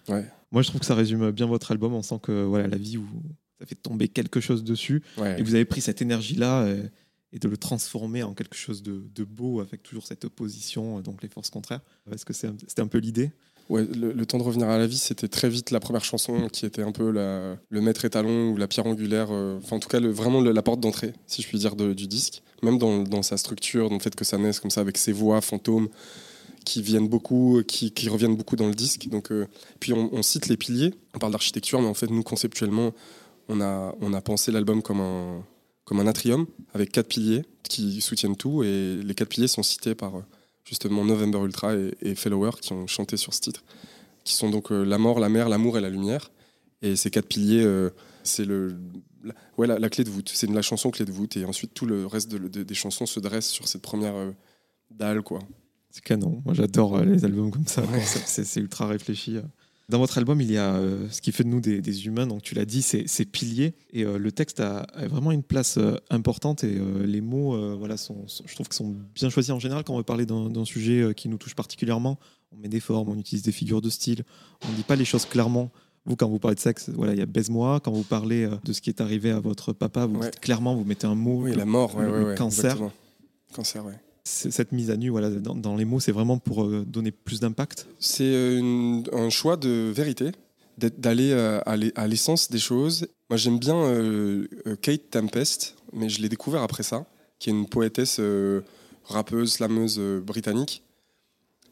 Moi, je trouve que ça résume bien votre album. On sent que voilà, la vie, vous, ça fait tomber quelque chose dessus. Et vous avez pris cette énergie-là et de le transformer en quelque chose de, de beau avec toujours cette opposition, donc les forces contraires. Est-ce que un- c'était un peu l'idée? Ouais, le, le temps de revenir à la vie, c'était très vite la première chanson qui était un peu la- le maître étalon ou la pierre angulaire, euh, enfin en tout cas le- vraiment le- la porte d'entrée, si je puis dire, de- du disque. Même dans, dans sa structure, dans le fait que ça naisse comme ça avec ses voix fantômes qui viennent beaucoup, qui, qui reviennent beaucoup dans le disque. Donc, euh, puis on, on cite les piliers, on parle d'architecture, mais en fait nous conceptuellement, on a, on a pensé l'album comme un, comme un atrium avec quatre piliers qui soutiennent tout et les quatre piliers sont cités par euh, justement November Ultra et, et Fellower qui ont chanté sur ce titre, qui sont donc euh, la mort, la mer, l'amour et la lumière. Et ces quatre piliers, euh, c'est le, la, ouais, la, la clé de voûte. C'est la chanson clé de voûte. Et ensuite, tout le reste de- de- des chansons se dresse sur cette première euh, dalle. Quoi. C'est canon. Moi, j'adore les albums comme ça. Ouais. c'est ultra réfléchi. Dans votre album, il y a euh, ce qui fait de nous des, des humains. Donc, tu l'as dit, c'est c'est piliers. Et euh, le texte a, a vraiment une place euh, importante. Et les mots, voilà, sont, sont- je trouve qu'ils sont bien choisis en général quand on veut parler d'un sujet qui nous touche particulièrement. On met des formes, on utilise des figures de style. On ne dit pas les choses clairement. Vous, quand vous parlez de sexe, voilà, il y a baise-moi. Quand vous parlez de ce qui est arrivé à votre papa, vous Ouais. dites clairement, vous mettez un mot. Oui, Le- la mort, le- ouais, le ouais, cancer. exactement. Cancer, ouais. Cette mise à nu voilà, dans, dans les mots, c'est vraiment pour euh, donner plus d'impact. C'est euh, un choix de vérité, d'aller euh, à l'e- à l'essence des choses. Moi, j'aime bien Kate Tempest, mais je l'ai découvert après ça, qui est une poétesse rappeuse, slameuse britannique.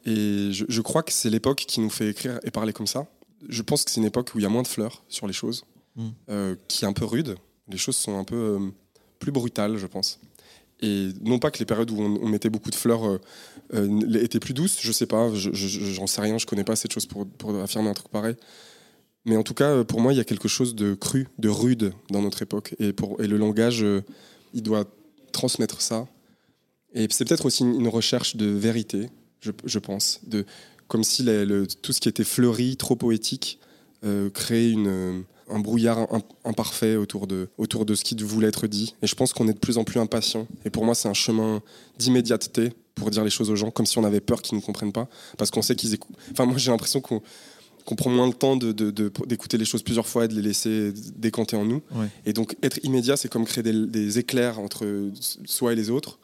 Et je, je crois que c'est l'époque qui nous fait écrire et parler comme ça. Je pense que c'est une époque où il y a moins de fleurs sur les choses, Mm. euh, qui est un peu rude. Les choses sont un peu euh, plus brutales, je pense. Et non pas que les périodes où on, mettait beaucoup de fleurs euh, euh, étaient plus douces, je sais pas, je- je- j'en sais rien, je connais pas cette chose pour, pour affirmer un truc pareil. Mais en tout cas, euh, pour moi, il y a quelque chose de cru, de rude dans notre époque. Et, le langage, il doit transmettre ça. Et c'est peut-être aussi une, recherche de vérité, je, pense. De, comme si tout ce qui était fleuri, trop poétique, créait une, un brouillard im- imparfait autour de, autour de ce qui voulait être dit. Et je pense qu'on est de plus en plus impatient. Et pour moi, c'est un chemin d'immédiateté pour dire les choses aux gens, comme si on avait peur qu'ils ne comprennent pas. Parce qu'on sait qu'ils écoutent. Enfin, moi, j'ai l'impression qu'on qu'on prend moins le temps de- de- de- d'écouter les choses plusieurs fois et de les laisser décanter en nous. Ouais. Et donc, être immédiat, c'est comme créer des, des éclairs entre soi et les autres.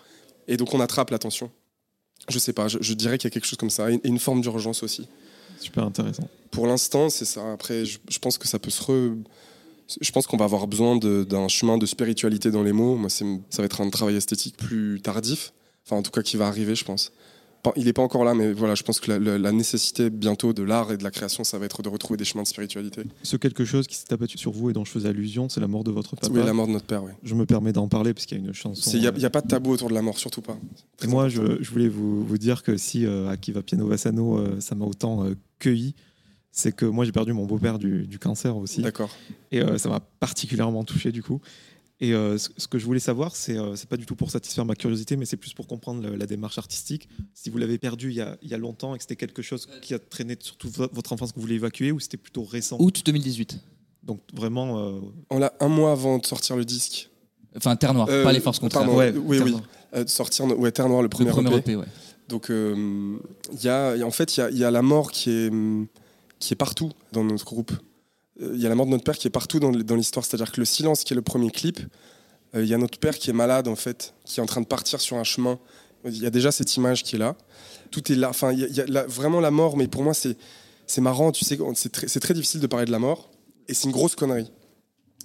Et donc, on attrape l'attention. Je sais pas, je, je dirais qu'il y a quelque chose comme ça. Et une forme d'urgence aussi. Super intéressant. Pour l'instant, c'est ça. Après, je, pense que ça peut se re... Je pense qu'on va avoir besoin d'un chemin de spiritualité dans les mots. Moi, ça va être un travail esthétique plus tardif. Enfin, en tout cas, qui va arriver, je pense. Il n'est pas encore là, mais voilà, je pense que la, la- la nécessité bientôt de l'art et de la création, ça va être de retrouver des chemins de spiritualité. Ce quelque chose qui s'est abattu sur vous et dont je faisais allusion, c'est la mort de votre papa. Oui, la mort de notre père, oui. Je me permets d'en parler parce qu'il y a une chanson. Il n'y a, pas de tabou autour de la mort, surtout pas. Et moi, je, je voulais vous, vous dire que si euh, Akiva Piano Vassano, euh, ça m'a autant euh, cueilli, c'est que moi, j'ai perdu mon beau-père du, du cancer aussi. D'accord. Et euh, ça m'a particulièrement touché du coup. Et euh, ce, que je voulais savoir, c'est euh, c'est pas du tout pour satisfaire ma curiosité, mais c'est plus pour comprendre la démarche artistique. Si vous l'avez perdu il y, a, il y a longtemps et que c'était quelque chose qui a traîné sur toute vo- votre enfance que vous voulez évacuer, ou c'était plutôt récent? Août 2018. Donc vraiment, euh, On l'a un mois avant de sortir le disque. Enfin, Terre Noire, Euh, pas les forces contraires. Ouais, oui, Terre oui. Noire. Euh, sortir ouais, Terre Noire, le Le premier, premier EP. EP, ouais. Donc, euh, il y a, il y a- en fait, il y a, y a la mort qui est, qui est partout dans notre groupe. Euh, Il y a la mort de notre père qui est partout dans, l'histoire. C'est-à-dire que le silence, qui est le premier clip, euh, il y a notre père qui est malade, en fait, qui est en train de partir sur un chemin Il y a déjà cette image qui est là. Tout est là. Enfin, il y a, vraiment la mort, mais pour moi, c'est c'est marrant. Tu sais, c'est très, c'est très difficile de parler de la mort. Et c'est une grosse connerie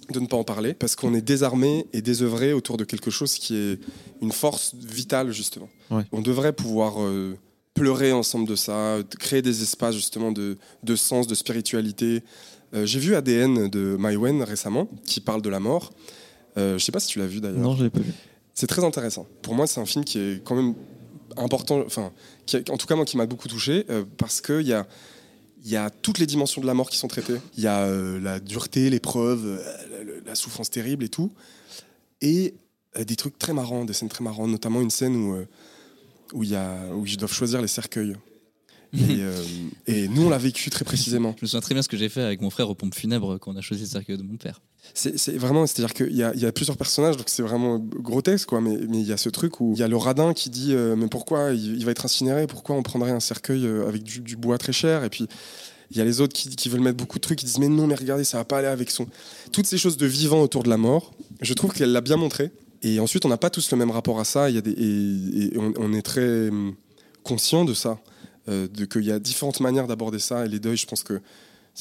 de ne pas en parler parce qu'on est désarmé et désœuvré autour de quelque chose qui est une force vitale, justement. Ouais. On devrait pouvoir euh, pleurer ensemble de ça, de créer des espaces, justement, de, de sens, de spiritualité. Euh, J'ai vu ADN de Maïwen récemment qui parle de la mort. Euh, je sais pas si tu l'as vu d'ailleurs. Non, je l'ai pas vu. C'est très intéressant. Pour moi, c'est un film qui est quand même important, enfin, qui a- en tout cas, moi, qui m'a beaucoup touché, euh, parce qu'il y a, il y a toutes les dimensions de la mort qui sont traitées. Il y a euh, la dureté, l'épreuve, la, la souffrance terrible et tout. Et des trucs très marrants, des scènes très marrantes, notamment une scène où, où, il y a, où ils doivent choisir les cercueils. Et, euh, et nous, on l'a vécu très précisément. Je me souviens très bien ce que j'ai fait avec mon frère aux pompes funèbres quand on a choisi le cercueil de mon père. C'est vraiment, c'est-à-dire qu'il y a, il y a plusieurs personnages, donc c'est vraiment grotesque, quoi. Mais mais il y a ce truc où il y a le radin qui dit euh, Mais pourquoi il, il va être incinéré? Pourquoi on prendrait un cercueil euh, avec du, du bois très cher? Et puis il y a les autres qui, qui veulent mettre beaucoup de trucs, qui disent Mais non, mais regardez, ça va pas aller avec son. Toutes ces choses de vivant autour de la mort, je trouve qu'elle l'a bien montré. Et ensuite, on n'a pas tous le même rapport à ça. Il y a des, et, et on, on est très hum, conscient de ça, euh, de qu'il y a différentes manières d'aborder ça. Et les deuils, je pense que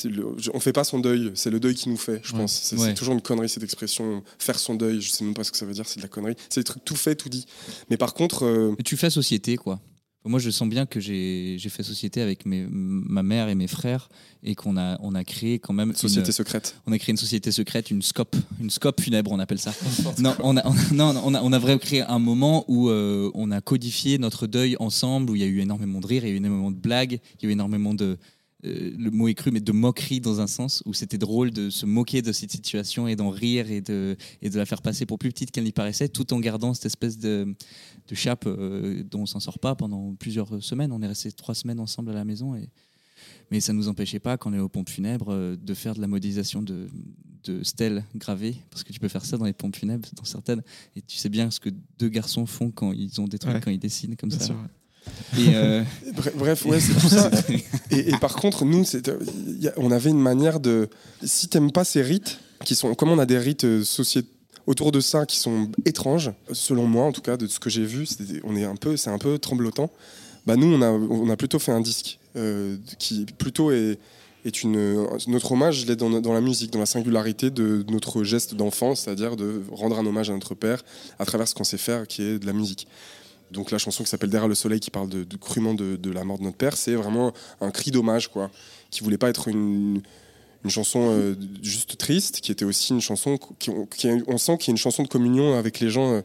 le- je- on fait pas son deuil, c'est le deuil qui nous fait, je Ouais. pense. C'est Ouais. toujours une connerie cette expression, faire son deuil. Je sais même pas ce que ça veut dire, c'est de la connerie. C'est des trucs tout fait, tout dit. Mais par contre, euh, Mais tu fais société, quoi. Moi, je sens bien que j'ai j'ai fait société avec mes, ma mère et mes frères et qu'on a, on a créé quand même. une- société secrète. on a créé une société secrète, une scope, une scope funèbre, on appelle ça. non, on a, on a- non, on a, on a vraiment créé un moment où euh, on a codifié notre deuil ensemble, où il y a eu énormément de rires, il y a eu énormément de blagues, il y a eu énormément de, euh, le mot est cru, mais de moquerie dans un sens, où c'était drôle de se moquer de cette situation et d'en rire et de, et de la faire passer pour plus petite qu'elle n'y paraissait, tout en gardant cette espèce de, de chape euh, dont on s'en sort pas pendant plusieurs semaines. On est resté trois semaines ensemble à la maison et mais ça ne nous empêchait pas, quand on est aux pompes funèbres, euh, de faire de la modélisation de, de stèles gravées, parce que tu peux faire ça dans les pompes funèbres, dans certaines, et tu sais bien ce que deux garçons font quand ils ont des trucs, Ouais. quand ils dessinent comme Bien ça. sûr. Et, euh, Bref, ouais, c'est tout ça. Et, et par contre, nous, y a- on avait une manière de. Si t'aimes pas ces rites, qui sont. Comme on a des rites euh, sociétaux autour de ça qui sont étranges, selon moi en tout cas, de ce que j'ai vu, c'est on est un peu, c'est un peu tremblotant. Bah nous, on a, on a plutôt fait un disque euh, qui plutôt est, est une notre hommage, il est dans, dans la musique, dans la singularité de notre geste d'enfant, c'est-à-dire de rendre un hommage à notre père à travers ce qu'on sait faire, qui est de la musique. Donc la chanson qui s'appelle Derrière le soleil, qui parle de, de- crûment de, la mort de notre père, c'est vraiment un cri d'hommage, quoi, qui voulait pas être une, chanson euh, juste triste, qui était aussi une chanson qui, on sent qu'il y a une chanson de communion avec les gens. euh,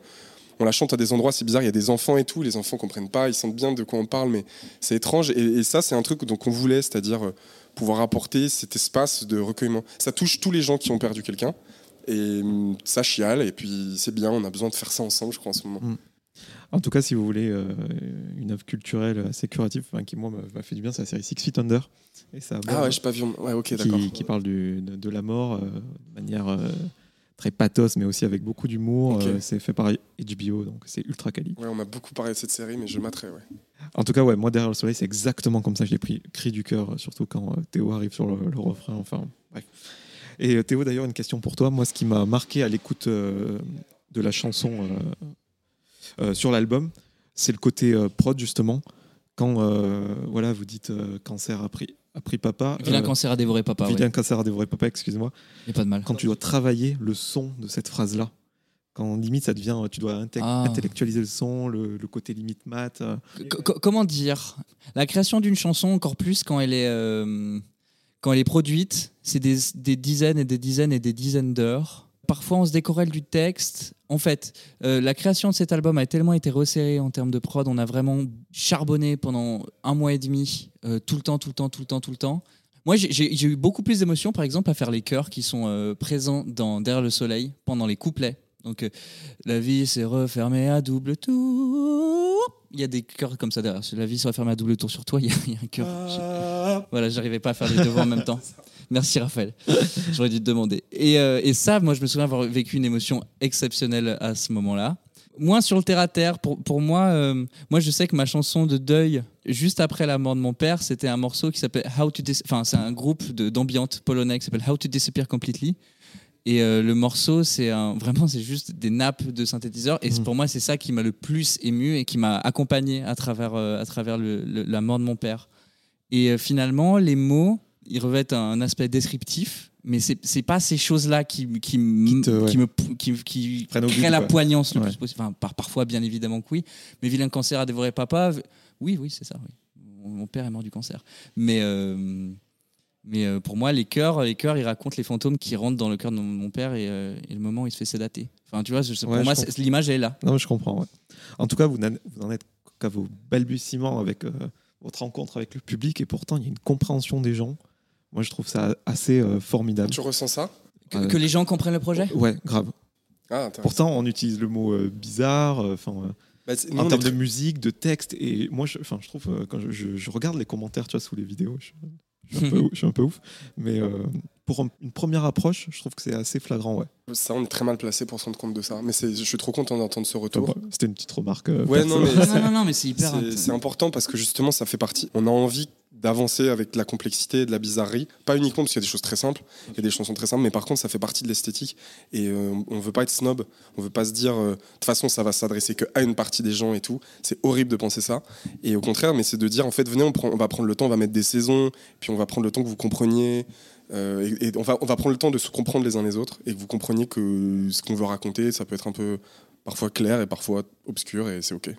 on la chante à des endroits, c'est bizarre, il y a des enfants et tout, les enfants comprennent pas, ils sentent bien de quoi on parle, mais c'est étrange. Et, ça, c'est un truc donc on voulait, c'est-à-dire euh, pouvoir apporter cet espace de recueillement. Ça touche tous les gens qui ont perdu quelqu'un. Et hum, ça chiale, et puis c'est bien, on a besoin de faire ça ensemble, je crois, en ce moment. En tout cas, si vous voulez euh, une œuvre culturelle assez curative, enfin, qui moi m'a fait du bien, c'est la série Six Feet Under. Et ça Ah ouais, je pas vu. Ouais, ok, d'accord. qui, qui parle du- de, de la mort euh, de manière euh, très pathos, mais aussi avec beaucoup d'humour. C'est fait par HBO, donc c'est ultra quali. Ouais, on m'a beaucoup parlé de cette série, mais je materai, ouais. En tout cas, ouais, moi derrière le soleil, c'est exactement comme ça que je l'ai pris, cri du cœur, surtout quand Théo arrive sur le, le refrain. Enfin, bref. Et Théo, d'ailleurs, une question pour toi. Moi, ce qui m'a marqué à l'écoute de la chanson sur l'album, c'est le côté euh, prod justement. Quand euh, voilà, vous dites euh, cancer a pris, a pris papa. Vilain euh, cancer à dévorer papa. vilain ouais. cancer a dévoré papa, excuse-moi. Y a pas de mal. Quand tu dois travailler le son de cette phrase-là, quand limite ça devient, tu dois Ah. intellectualiser le son, le, le côté limite euh, co- comment dire? La création d'une chanson, encore plus quand elle est, euh, quand elle est produite, c'est des, des dizaines et des dizaines et des dizaines d'heures. Parfois, on se décorrèle du texte. En fait, euh, la création de cet album a tellement été resserrée en termes de prod. On a vraiment charbonné pendant un mois et demi, euh, tout le temps, tout le temps, tout le temps, tout le temps. Moi, j'ai- eu beaucoup plus d'émotions, par exemple, à faire les chœurs qui sont euh, présents dans Derrière le soleil pendant les couplets. Donc, la vie s'est refermée à double tour. Il y a des chœurs comme ça derrière. La vie s'est refermée à double tour sur toi. Il y a, il y a un chœur. Voilà, j'arrivais pas à faire les deux en même temps. Merci Raphaël. J'aurais dû te demander. Et, euh, et ça, moi, je me souviens avoir vécu une émotion exceptionnelle à ce moment-là. Moins sur le terre à terre. Pour, pour moi, euh, moi, je sais que ma chanson de deuil, juste après la mort de mon père, c'était un morceau qui s'appelle How to Dis- Enfin, c'est un groupe d'ambiante polonais qui s'appelle How to Disappear Completely. Et euh, le morceau, c'est vraiment, c'est juste des nappes de synthétiseurs. Et Mhm. pour moi, c'est ça qui m'a le plus ému et qui m'a accompagné à travers, euh, à travers le- le- la mort de mon père. Et euh, finalement, les mots, ils revêtent un aspect descriptif. Mais c'est c'est pas ces choses-là qui, qui, Qui ouais. qui me qui, créent but, la quoi. poignance le Ouais. plus possible. Enfin, par, parfois, bien évidemment que oui. Mais Vilain cancer a dévoré papa. Oui, oui, c'est ça. Oui. Mon, père est mort du cancer. Mais, euh, mais euh, pour moi, les chœurs, les chœurs, ils racontent les fantômes qui rentrent dans le cœur de mon, père et, euh, et le moment où il se fait sédater. Enfin, tu vois, je- pour Ouais, moi, l'image elle est là. Non, je comprends. ouais. En tout cas, vous n'en êtes qu'à vos balbutiements avec votre rencontre avec le public et pourtant, il y a une compréhension des gens. Moi, je trouve ça assez euh, formidable. Tu ressens ça? Que, Ouais. que les gens comprennent le projet? Ouais, grave. Ah, intéressant. Pourtant, on utilise le mot euh, bizarre, euh, enfin, euh, Bah, en on termes est de musique, de texte. Et moi, je, enfin, je trouve, euh, quand je, je- je regarde les commentaires, tu vois, sous les vidéos, je, je suis, un peu, je suis un peu ouf. Mais euh, pour un- une première approche, je trouve que c'est assez flagrant, ouais. Ça, on est très mal placé pour se rendre compte de ça. Mais je suis trop content d'entendre ce retour. Enfin, C'était une petite remarque. euh, Ouais, non, mais non, c'est- non, non, mais c'est hyper. c'est important parce que justement, ça fait partie. On a envie d'avancer avec de la complexité et de la bizarrerie. Pas uniquement parce qu'il y a des choses très simples, il y a des chansons très simples, mais par contre, ça fait partie de l'esthétique. Et euh, on veut pas être snob, on veut pas se dire, euh, de toute façon, ça va s'adresser qu'à une partie des gens et tout. C'est horrible de penser ça. Et au contraire, mais c'est de dire, en fait, venez, on, prend, on va prendre le temps, on va mettre des saisons, puis on va prendre le temps que vous compreniez. Euh, et, et on, va, on va prendre le temps de se comprendre les uns les autres et que vous compreniez que ce qu'on veut raconter, ça peut être un peu parfois clair et parfois obscur et c'est ok.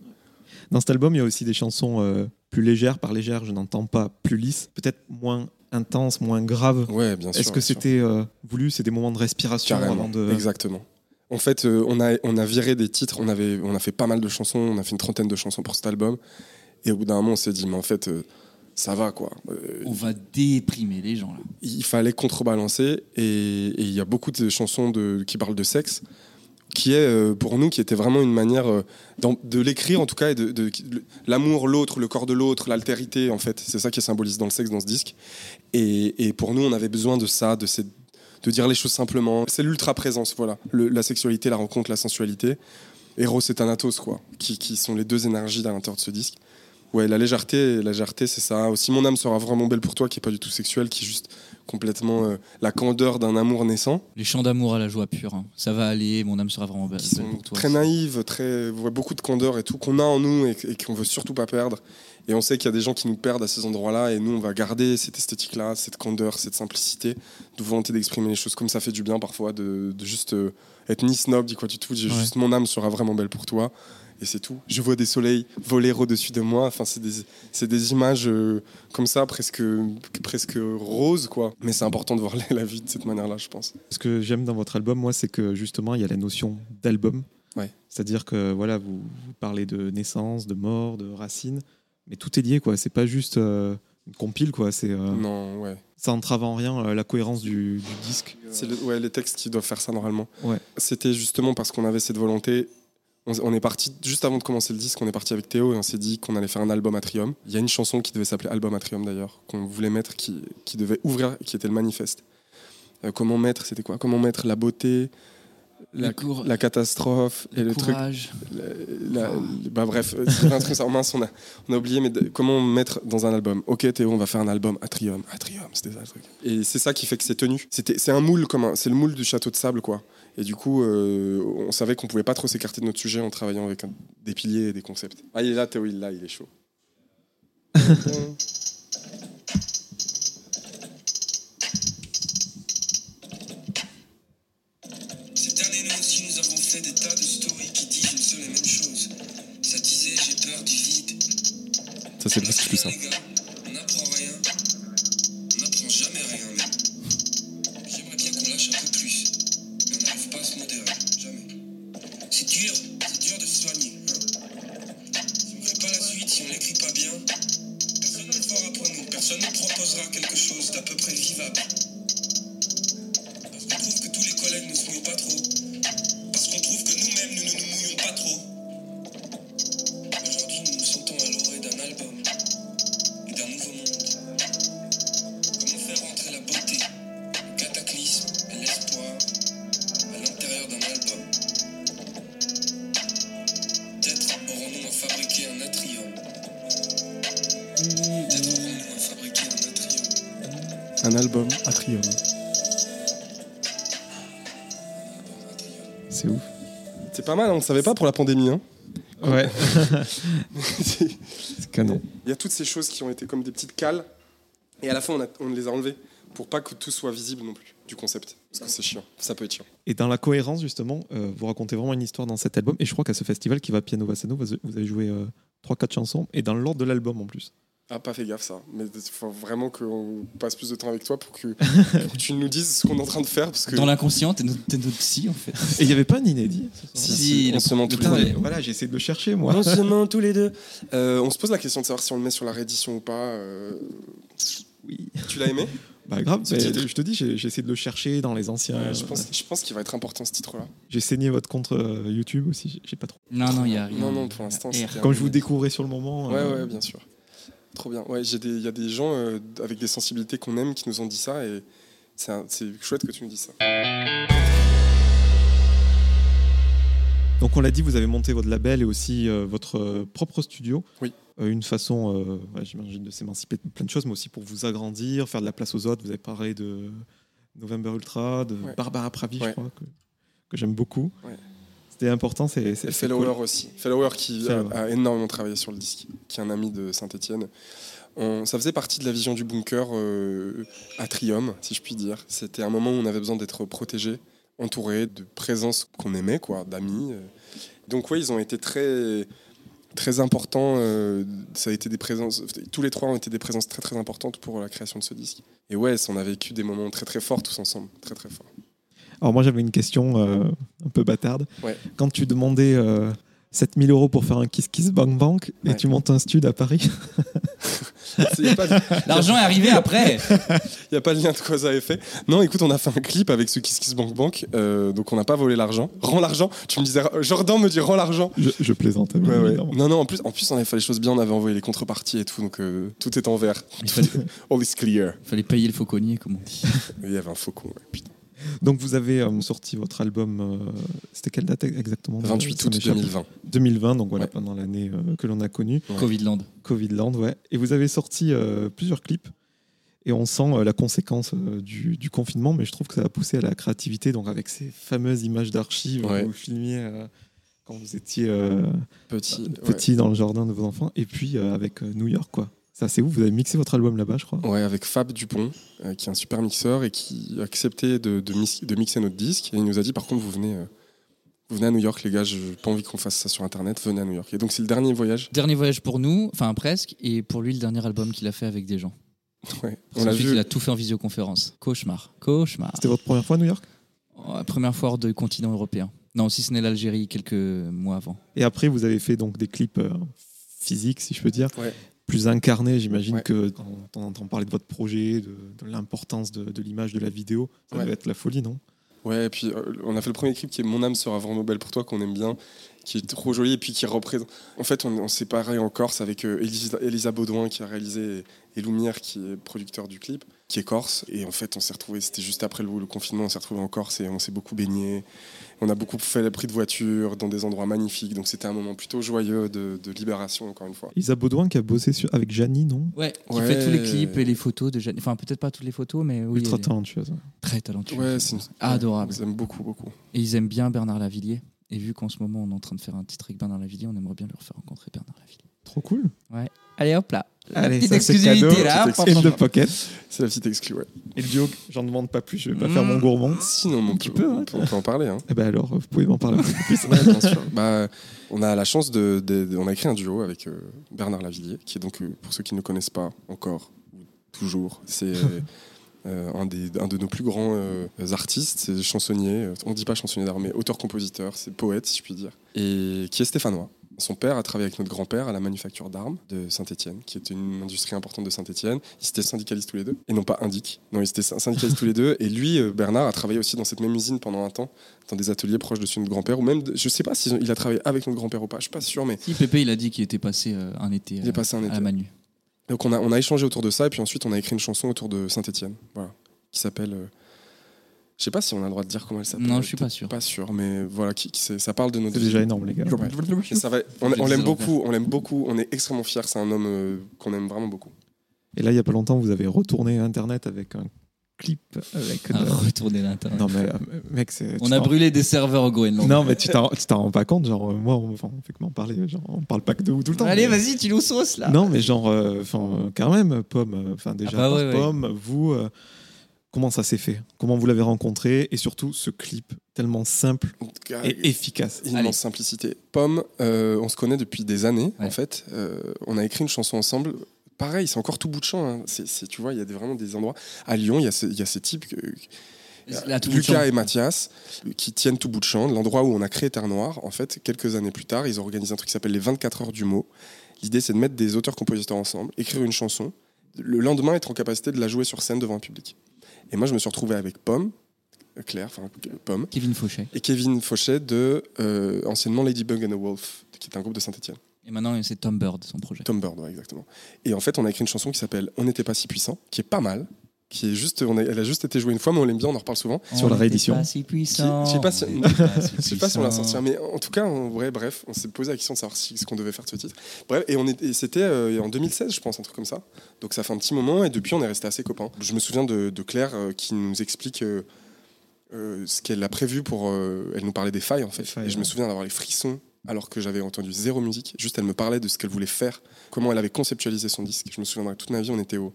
Dans cet album, il y a aussi des chansons euh, plus légères. Par légères, je n'entends pas plus lisses, peut-être moins intenses, moins graves. Ouais, bien sûr. Est-ce que c'était euh, voulu? C'est des moments de respiration Carrément, avant de. exactement. En fait, euh, on, a, on a viré des titres, on, avait, on a fait pas mal de chansons, on a fait une trentaine de chansons pour cet album. Et au bout d'un moment, on s'est dit, mais en fait, ça va quoi. Euh, On va déprimer les gens là. il fallait contrebalancer. Et il y a beaucoup de chansons de, qui parlent de sexe, qui est euh, pour nous, qui était vraiment une manière euh, de l'écrire en tout cas, et de, l'amour, l'autre, le corps de l'autre, l'altérité en fait. C'est ça qui est symbolisé dans le sexe dans ce disque. Et, et pour nous, on avait besoin de ça, de, ces- de dire les choses simplement. C'est l'ultra présence, voilà. Le- la sexualité, la rencontre, la sensualité. Eros et Thanatos, quoi, qui, qui sont les deux énergies à l'intérieur de ce disque. Ouais, la légèreté, la légèreté, c'est ça. Aussi, mon âme sera vraiment belle pour toi, qui est pas du tout sexuel, qui est juste complètement euh, la candeur d'un amour naissant, Les chants d'amour à la joie pure. hein. Ça va aller, mon âme sera vraiment belle, qui belle sont pour toi. très naïves, très, ouais, beaucoup de candeur et tout qu'on a en nous et, et qu'on veut surtout pas perdre. Et on sait qu'il y a des gens qui nous perdent à ces endroits-là, et nous, on va garder cette esthétique-là, cette candeur, cette simplicité, de volonté d'exprimer les choses comme ça fait du bien parfois, de, de juste euh, être ni snob, dit quoi du tout, Ouais. juste mon âme sera vraiment belle pour toi. Et c'est tout. Je vois des soleils voler au-dessus de moi. Enfin, c'est des, des images euh, comme ça, presque, presque roses, quoi. Mais c'est important de voir la- la vie de cette manière-là, je pense. Ce que j'aime dans votre album, moi, c'est que justement, il y a la notion d'album. Ouais. C'est-à-dire que voilà, vous, vous parlez de naissance, de mort, de racines, mais tout est lié, quoi. C'est pas juste euh, une compile, quoi. C'est euh, Non, ouais. ça entrave en rien euh, la cohérence du, du disque. C'est le- ouais, les textes qui doivent faire ça normalement. Ouais. C'était justement parce qu'on avait cette volonté. On, est parti, juste avant de commencer le disque, on est parti avec Théo et on s'est dit qu'on allait faire un album Atrium. Il y a une chanson qui devait s'appeler Album Atrium d'ailleurs, qu'on voulait mettre, qui, qui devait ouvrir, qui était le manifeste. Euh, comment mettre, c'était quoi? Comment mettre la beauté, la, Le cour- la catastrophe et le le truc. courage. la- la- bah bref, euh, c'est un truc ça. Mince, on a, on a oublié, mais de- comment mettre dans un album Ok, Théo, on va faire un album Atrium. Atrium, c'était ça le truc. Et c'est ça qui fait que c'est tenu. C'était, c'est un moule comme c'est le moule du château de sable, quoi. Et du coup, euh, on savait qu'on pouvait pas trop s'écarter de notre sujet en travaillant avec un- des piliers et des concepts. Ah, il est là, Théo, il est là, il est chaud. des tas de stories qui disent une seule et même chose. Ça disait, j'ai peur du vide. Ça, c'est le plus simple. Pas mal, hein, on ne savait pas pour la pandémie. hein. Ouais, C'est- canon. Il y a toutes ces choses qui ont été comme des petites cales, et à la fin on, a- on les a enlevées pour pas que tout soit visible non plus du concept. Parce que c'est chiant, ça peut être chiant. Et dans la cohérence, justement, euh, vous racontez vraiment une histoire dans cet album. Et je crois qu'à ce festival qui va Piano Vassano, vous avez joué 3-4 chansons, et dans l'ordre de l'album en plus. Ah, pas fait gaffe ça. Mais il faut vraiment qu'on passe plus de temps avec toi pour que, pour que tu nous dises ce qu'on est en train de faire. Parce que Dans l'inconscient, t'es notre, t'es notre psy en fait. Et il n'y avait pas un inédit si, Si, si, on se ment tous les deux. voilà, j'ai essayé de le chercher, moi. Non seulement tous les deux. Euh, on se pose la question de savoir si on le met sur la réédition ou pas. euh, Oui. Tu l'as aimé Bah grave, Ce mais titre. je te dis, j'ai j'ai essayé de le chercher dans les anciens. Ouais, je, pense, je pense qu'il va être important ce titre-là. J'ai saigné votre compte euh, YouTube aussi, j'ai- j'ai pas trop. Non, non, il y a rien. Non, non, pour l'instant, Comme je vous découvrais sur le moment. Ouais, euh, ouais, bien sûr. Trop bien. Ouais, j'ai des- il y a des gens euh, avec des sensibilités qu'on aime qui nous ont dit ça et c'est chouette que tu nous dises ça. Donc on l'a dit, vous avez monté votre label et aussi euh, votre euh, propre studio. Oui. Euh, une façon, ouais, j'imagine, de s'émanciper de plein de choses, mais aussi pour vous agrandir, faire de la place aux autres. Vous avez parlé de November Ultra, de Ouais. Barbara Pravi, je crois, que, que j'aime beaucoup. C'était important, c'est c'est- Et c'est Fellower cool. aussi. Fellower qui Fellower. a énormément travaillé sur le disque, qui est un ami de Saint-Etienne. Ça faisait partie de la vision du bunker euh, Atrium, si je puis dire. C'était un moment où on avait besoin d'être protégé, entouré de présences qu'on aimait, quoi, d'amis. euh. Donc oui, ils ont été très très importants. euh, ça a été des présences. Tous les trois ont été des présences très très importantes pour la création de ce disque. Et ouais, on a vécu des moments très très forts tous ensemble, très très forts. Alors moi j'avais une question euh, un peu bâtarde. Ouais. Quand tu demandais euh, 7000 euros pour faire un Kiss Kiss Bang Bang et Ouais. tu montes un stud à Paris, Il n'y de- L'argent est arrivé après. y a pas de lien de cause à effet. Non, écoute, on a fait un clip avec ce Kiss Kiss Bank Bank, euh, donc on n'a pas volé l'argent. Rends l'argent. Tu me disais, Jordan me dit rends l'argent. je, je plaisante. Ouais, ouais. évidemment. Non, non, en plus, en plus, on avait fait les choses bien, on avait envoyé les contreparties et tout, donc euh, tout est en vert. Il fallait, All is clear. fallait payer le fauconnier, comme on dit. Il y avait un faucon, ouais, putain. Donc vous avez euh, sorti votre album, euh, c'était quelle date exactement? 28 Ça août m'échappe. 2020. 2020, donc voilà, Ouais. pendant l'année euh, que l'on a connue, Ouais. Covidland. Covidland, ouais. Et vous avez sorti euh, plusieurs clips, et on sent euh, la conséquence euh, du, du confinement, mais je trouve que ça a poussé à la créativité, donc avec ces fameuses images d'archives Ouais. où vous filmiez euh, quand vous étiez euh, Petit. petit dans le jardin de vos enfants, et puis euh, avec euh, New York, quoi. Ça, c'est où Vous avez mixé votre album là-bas, je crois. Ouais, avec Fab Dupont, euh, qui est un super mixeur et qui a accepté de, de, mis- de mixer notre disque. Et il nous a dit, par contre, vous venez, euh, vous venez à New York, les gars, je n'ai pas envie qu'on fasse ça sur Internet, venez à New York. Et donc, c'est le dernier voyage. Dernier voyage pour nous, enfin presque, et pour lui, le dernier album qu'il a fait avec des gens. Ouais. Parce On l'a qu'ensuite, vu. il a tout fait en visioconférence. Cauchemar. Cauchemar. C'était votre première fois à New York? Oh, première fois hors de continent européen. Non, si ce n'est l'Algérie quelques mois avant. Et après, vous avez fait donc des clips euh, physiques, si je peux dire, Ouais. Plus incarnés. J'imagine Ouais. que quand on entend parler de votre projet, de, de l'importance de, de l'image, de la vidéo, ça Ouais. va être la folie, non? Ouais, et puis euh, on a fait le premier clip qui est Mon âme sera vraiment belle pour toi, qu'on aime bien, qui est trop joli et puis qui représente. En fait, on, on s'est pareil en Corse avec euh, Elisa, Elisa Baudouin qui a réalisé et, et Lumière qui est producteur du clip, qui est corse. Et en fait, on s'est retrouvé, c'était juste après le, le confinement, on s'est retrouvé en Corse et on s'est beaucoup baigné. On a beaucoup fait le prix de voiture dans des endroits magnifiques, donc c'était un moment plutôt joyeux de, de libération, encore une fois. Isa Baudouin qui a bossé sur, avec Janie, non? Ouais, qui Ouais. fait tous les clips et les photos de Jeanne. Enfin, peut-être pas toutes les photos, mais oui. Ultra talentueuse. Très talentueux. Ouais, c'est une- Adorable. J'aime beaucoup, beaucoup. Et ils aiment bien Bernard Lavillier. Et vu qu'en ce moment, on est en train de faire un titre avec Bernard Lavillier, on aimerait bien leur faire rencontrer Bernard Lavillier. Trop cool. Allez, hop là. Allez, Petite ça, c'est exclusivité cadeau. là. Petite In franchement. the pocket. C'est la petite exclue, ouais. Et le duo, j'en demande pas plus, je vais pas faire Mm. mon gourmand. Sinon, on, petit peut, peu, on hein. peut- on peut en parler. Hein. Eh ben alors, vous pouvez m'en parler un peu plus. Ouais, bien sûr. Bah, on a la chance de, de- de- On a écrit un duo avec euh, Bernard Lavillier, qui est donc, euh, pour ceux qui ne le connaissent pas encore, ou toujours, c'est euh, euh, un, des, un de nos plus grands euh, artistes, c'est chansonnier, euh, on ne dit pas chansonnier d'art, mais auteur-compositeur, c'est poète, si je puis dire, et qui est stéphanois. Son père a travaillé avec notre grand-père à la manufacture d'armes de Saint-Etienne, qui était une industrie importante de Saint-Etienne. Ils étaient syndicalistes tous les deux, et non pas indiques. Non, ils étaient syndicalistes tous les deux. Et lui, euh, Bernard, a travaillé aussi dans cette même usine pendant un temps, dans des ateliers proches de celui de notre grand-père, ou même, je sais pas s'il a travaillé avec notre grand-père ou pas, je suis pas sûr, mais Si, Pépé, il a dit qu'il était passé euh, un été il est passé un à été. la Manu. Donc on a, on a échangé autour de ça, et puis ensuite on a écrit une chanson autour de Saint-Etienne, voilà, qui s'appelle. Je sais pas si on a le droit de dire comment elle s'appelle. Non, je suis pas sûr. Pas sûr, mais voilà, qui, ça parle de notre C'est déjà énorme, les gars. Ouais. Ça va, on, on l'aime beaucoup, on l'aime beaucoup, on est extrêmement fiers. C'est un homme euh, qu'on aime vraiment beaucoup. Et là, il y a pas longtemps, vous avez retourné Internet avec un clip avec. Euh, retourner l'internet. Non, mais euh, mec, c'est. On a brûlé des serveurs au Groenland. Non, mais tu t'en tu t'en rends pas compte. Genre, euh, moi, on, enfin, on fait que m'en parler. Genre, on parle pas que de vous tout le temps. Allez, mais- vas-y, tu nous sauces là. Non, mais genre, euh, enfin, quand même, Pomme. Enfin, déjà, Ah bah ouais, ouais. Pomme, vous, euh, comment ça s'est fait Comment vous l'avez rencontré Et surtout, ce clip tellement simple et efficace. Allez. Immense simplicité. Pomme, euh, on se connaît depuis des années, Ouais. en fait. Euh, on a écrit une chanson ensemble. Pareil, c'est encore tout bout de champ. hein. Tu vois, il y a des- vraiment des endroits. À Lyon, il y a, ce- ces types, que- Là, Lucas et Mathias, qui tiennent tout bout de champ. L'endroit où on a créé Terre Noire, en fait, quelques années plus tard, ils ont organisé un truc qui s'appelle les 24 heures du mot. L'idée, c'est de mettre des auteurs-compositeurs ensemble, écrire une chanson, le lendemain être en capacité de la jouer sur scène devant un public. Et moi, je me suis retrouvé avec Pomme, Claire, enfin Pomme, Kevin Fauchet. et Kevin Fauchet de euh, anciennement Ladybug and the Wolf, qui est un groupe de Saint-Etienne. Et maintenant, c'est Tom Bird, son projet. Tom Bird, ouais, exactement. Et en fait, on a écrit une chanson qui s'appelle On n'était pas si puissant, qui est pas mal, qui est juste, on a- elle a juste été jouée une fois, mais on l'aime bien, on en reparle souvent. Sur la On réédition. Pas si puissant. Je sais pas si- on l'a sorti, mais en tout cas, en vrai, bref, on s'est posé la question de savoir si, ce qu'on devait faire de ce titre. Bref, et, on est- et c'était euh, en 2016, je pense, un truc comme ça. Donc ça fait un petit moment, et depuis, on est resté assez copains. Je me souviens de, de Claire euh, qui nous explique euh, euh, ce qu'elle a prévu pour. euh, elle nous parlait des failles, en fait. Failles, et je me souviens d'avoir les frissons alors que j'avais entendu zéro musique. Juste, elle me parlait de ce qu'elle voulait faire, comment elle avait conceptualisé son disque. Je me souviendrai toute ma vie, on était au,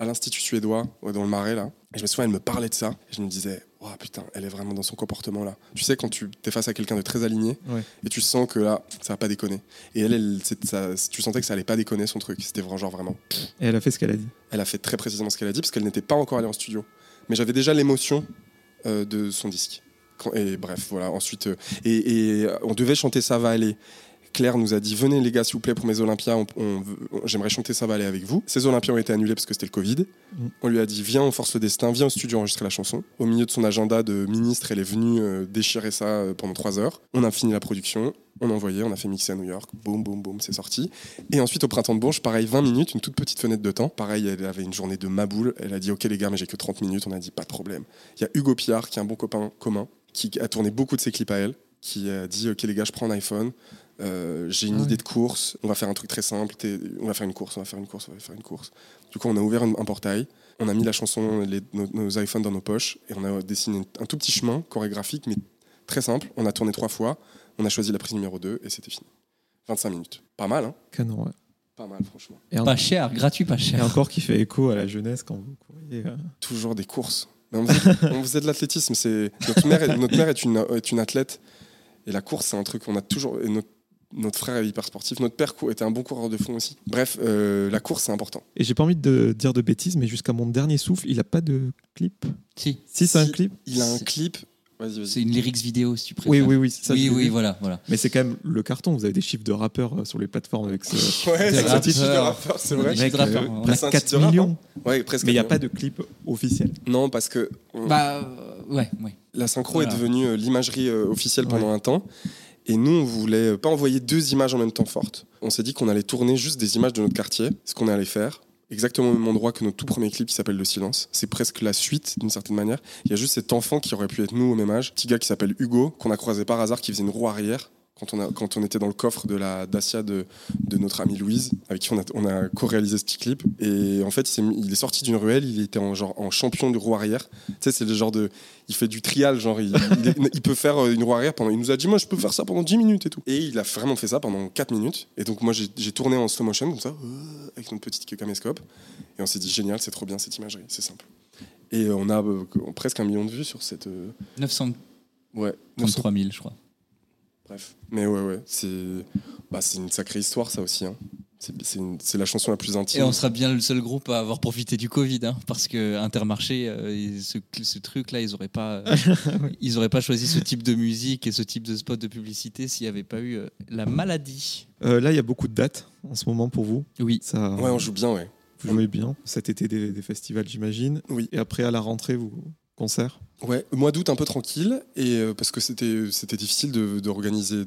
à l'Institut suédois, ouais, dans le Marais, là. Et je me souviens, elle me parlait de ça. Et je me disais, oh putain, elle est vraiment dans son comportement, là. Tu sais, quand tu es face à quelqu'un de très aligné, Ouais. et tu sens que là, ça va pas déconner. Et elle, elle ça- tu sentais que ça allait pas déconner, son truc. C'était vraiment, genre vraiment. Et elle a fait ce qu'elle a dit. Elle a fait très précisément ce qu'elle a dit, parce qu'elle n'était pas encore allée en studio. Mais j'avais déjà l'émotion euh, de son disque. Quand- et bref, voilà. Ensuite, euh, et, et, euh, on devait chanter Ça va aller. Claire nous a dit venez les gars s'il vous plaît pour mes Olympias, on- on veut- on- j'aimerais chanter ça va aller avec vous. Ces Olympias ont été annulés parce que c'était le Covid. On lui a dit viens on force le destin, viens au studio enregistrer la chanson. Au milieu de son agenda de ministre, elle est venue euh, déchirer ça euh, pendant trois heures. On a fini la production, on a envoyé, on a fait mixer à New York, boum boum boum, c'est sorti. Et ensuite au printemps de Bourges, pareil 20 minutes, une toute petite fenêtre de temps. Pareil, elle avait une journée de maboule. Elle a dit ok les gars mais j'ai que 30 minutes. On a dit pas de problème. Il y a Hugo Piard qui est un bon copain commun, qui a tourné beaucoup de ses clips à elle, qui a dit ok les gars je prends un iPhone. Euh, j'ai une ouais. idée de course, on va faire un truc très simple, on va faire une course, on va faire une course, on va faire une course. Du coup, on a ouvert un, un portail, on a mis la chanson, les- nos, nos iPhones dans nos poches, et on a dessiné un tout petit chemin chorégraphique, mais très simple. On a tourné trois fois, on a choisi la prise numéro 2, et c'était fini. 25 minutes. Pas mal, hein Canon, ouais. Pas mal, franchement. Et, en- Pas cher, gratuit, pas et cher. encore qui fait écho à la jeunesse quand vous courriez. euh. Toujours des courses. Mais on, faisait, on faisait de l'athlétisme. Notre mère, est, notre mère est, une, est une athlète, et la course, c'est un truc qu'on a toujours. Et notre, notre frère est hyper sportif. Notre père était un bon coureur de fond aussi. Bref, euh, la course, c'est important. Et j'ai pas envie de dire de bêtises, mais jusqu'à mon dernier souffle, il a pas de clip. Si, Si, c'est un clip Il a un clip. Vas-y, vas-y. c'est une lyrics vidéo si tu préfères. Oui, oui, oui. c'est ça, oui, oui, voilà, voilà. Mais c'est quand même le carton. Vous avez des chiffres de rappeurs euh, sur les plateformes avec ce. Ouais, c'est un petit rappeurs. de rappeur, c'est vrai. Mec, euh, on a presque c'est un 4 titre de rap, millions. Ouais, presque. Mais il n'y a pas de clip officiel. Non, parce que on- Bah, euh, ouais, ouais. la synchro Voilà. est devenue euh, l'imagerie euh, officielle pendant Ouais. un temps. Et nous, on voulait pas envoyer deux images en même temps fortes. On s'est dit qu'on allait tourner juste des images de notre quartier, ce qu'on allait faire. Exactement au même endroit que notre tout premier clip qui s'appelle Le Silence. C'est presque la suite d'une certaine manière. Il y a juste cet enfant qui aurait pu être nous au même âge. Petit gars qui s'appelle Hugo, qu'on a croisé par hasard, qui faisait une roue arrière quand on, a, quand on était dans le coffre de la Dacia de, de notre amie Louise, avec qui on a, on a co-réalisé ce petit clip. Et en fait, il, est sorti d'une ruelle, il était en, genre, en champion de roue arrière. Tu sais, c'est le genre de. Il fait du trial, genre, il, il est- il peut faire euh, une roue arrière pendant. Il nous a dit, moi, je peux faire ça pendant 10 minutes et tout. Et il a vraiment fait ça pendant 4 minutes. Et donc, moi, j'ai tourné en slow motion, comme ça, euh, avec notre petite caméscope. Et on s'est dit, génial, c'est trop bien cette imagerie, c'est simple. Et on a euh, presque un million de vues sur cette. euh, 933 ouais, 000, je crois. Bref. Mais ouais, ouais, c'est bah, c'est une sacrée histoire, ça aussi. hein. C'est la chanson la plus intime. Et on sera bien le seul groupe à avoir profité du Covid, hein, parce que Intermarché, euh, ce, ce truc-là, ils auraient pas, euh, ils auraient pas choisi ce type de musique et ce type de spot de publicité s'il n'y avait pas eu euh, la maladie. Euh, là, il y a beaucoup de dates en ce moment pour vous. Oui. Ça, Ouais, on joue bien, ouais. vous jouez bien. Cet été, des, des festivals, j'imagine. Oui. Et après, à la rentrée, vous concert. Ouais, mois d'août un peu tranquille, et euh, parce que c'était c'était difficile de- d'organiser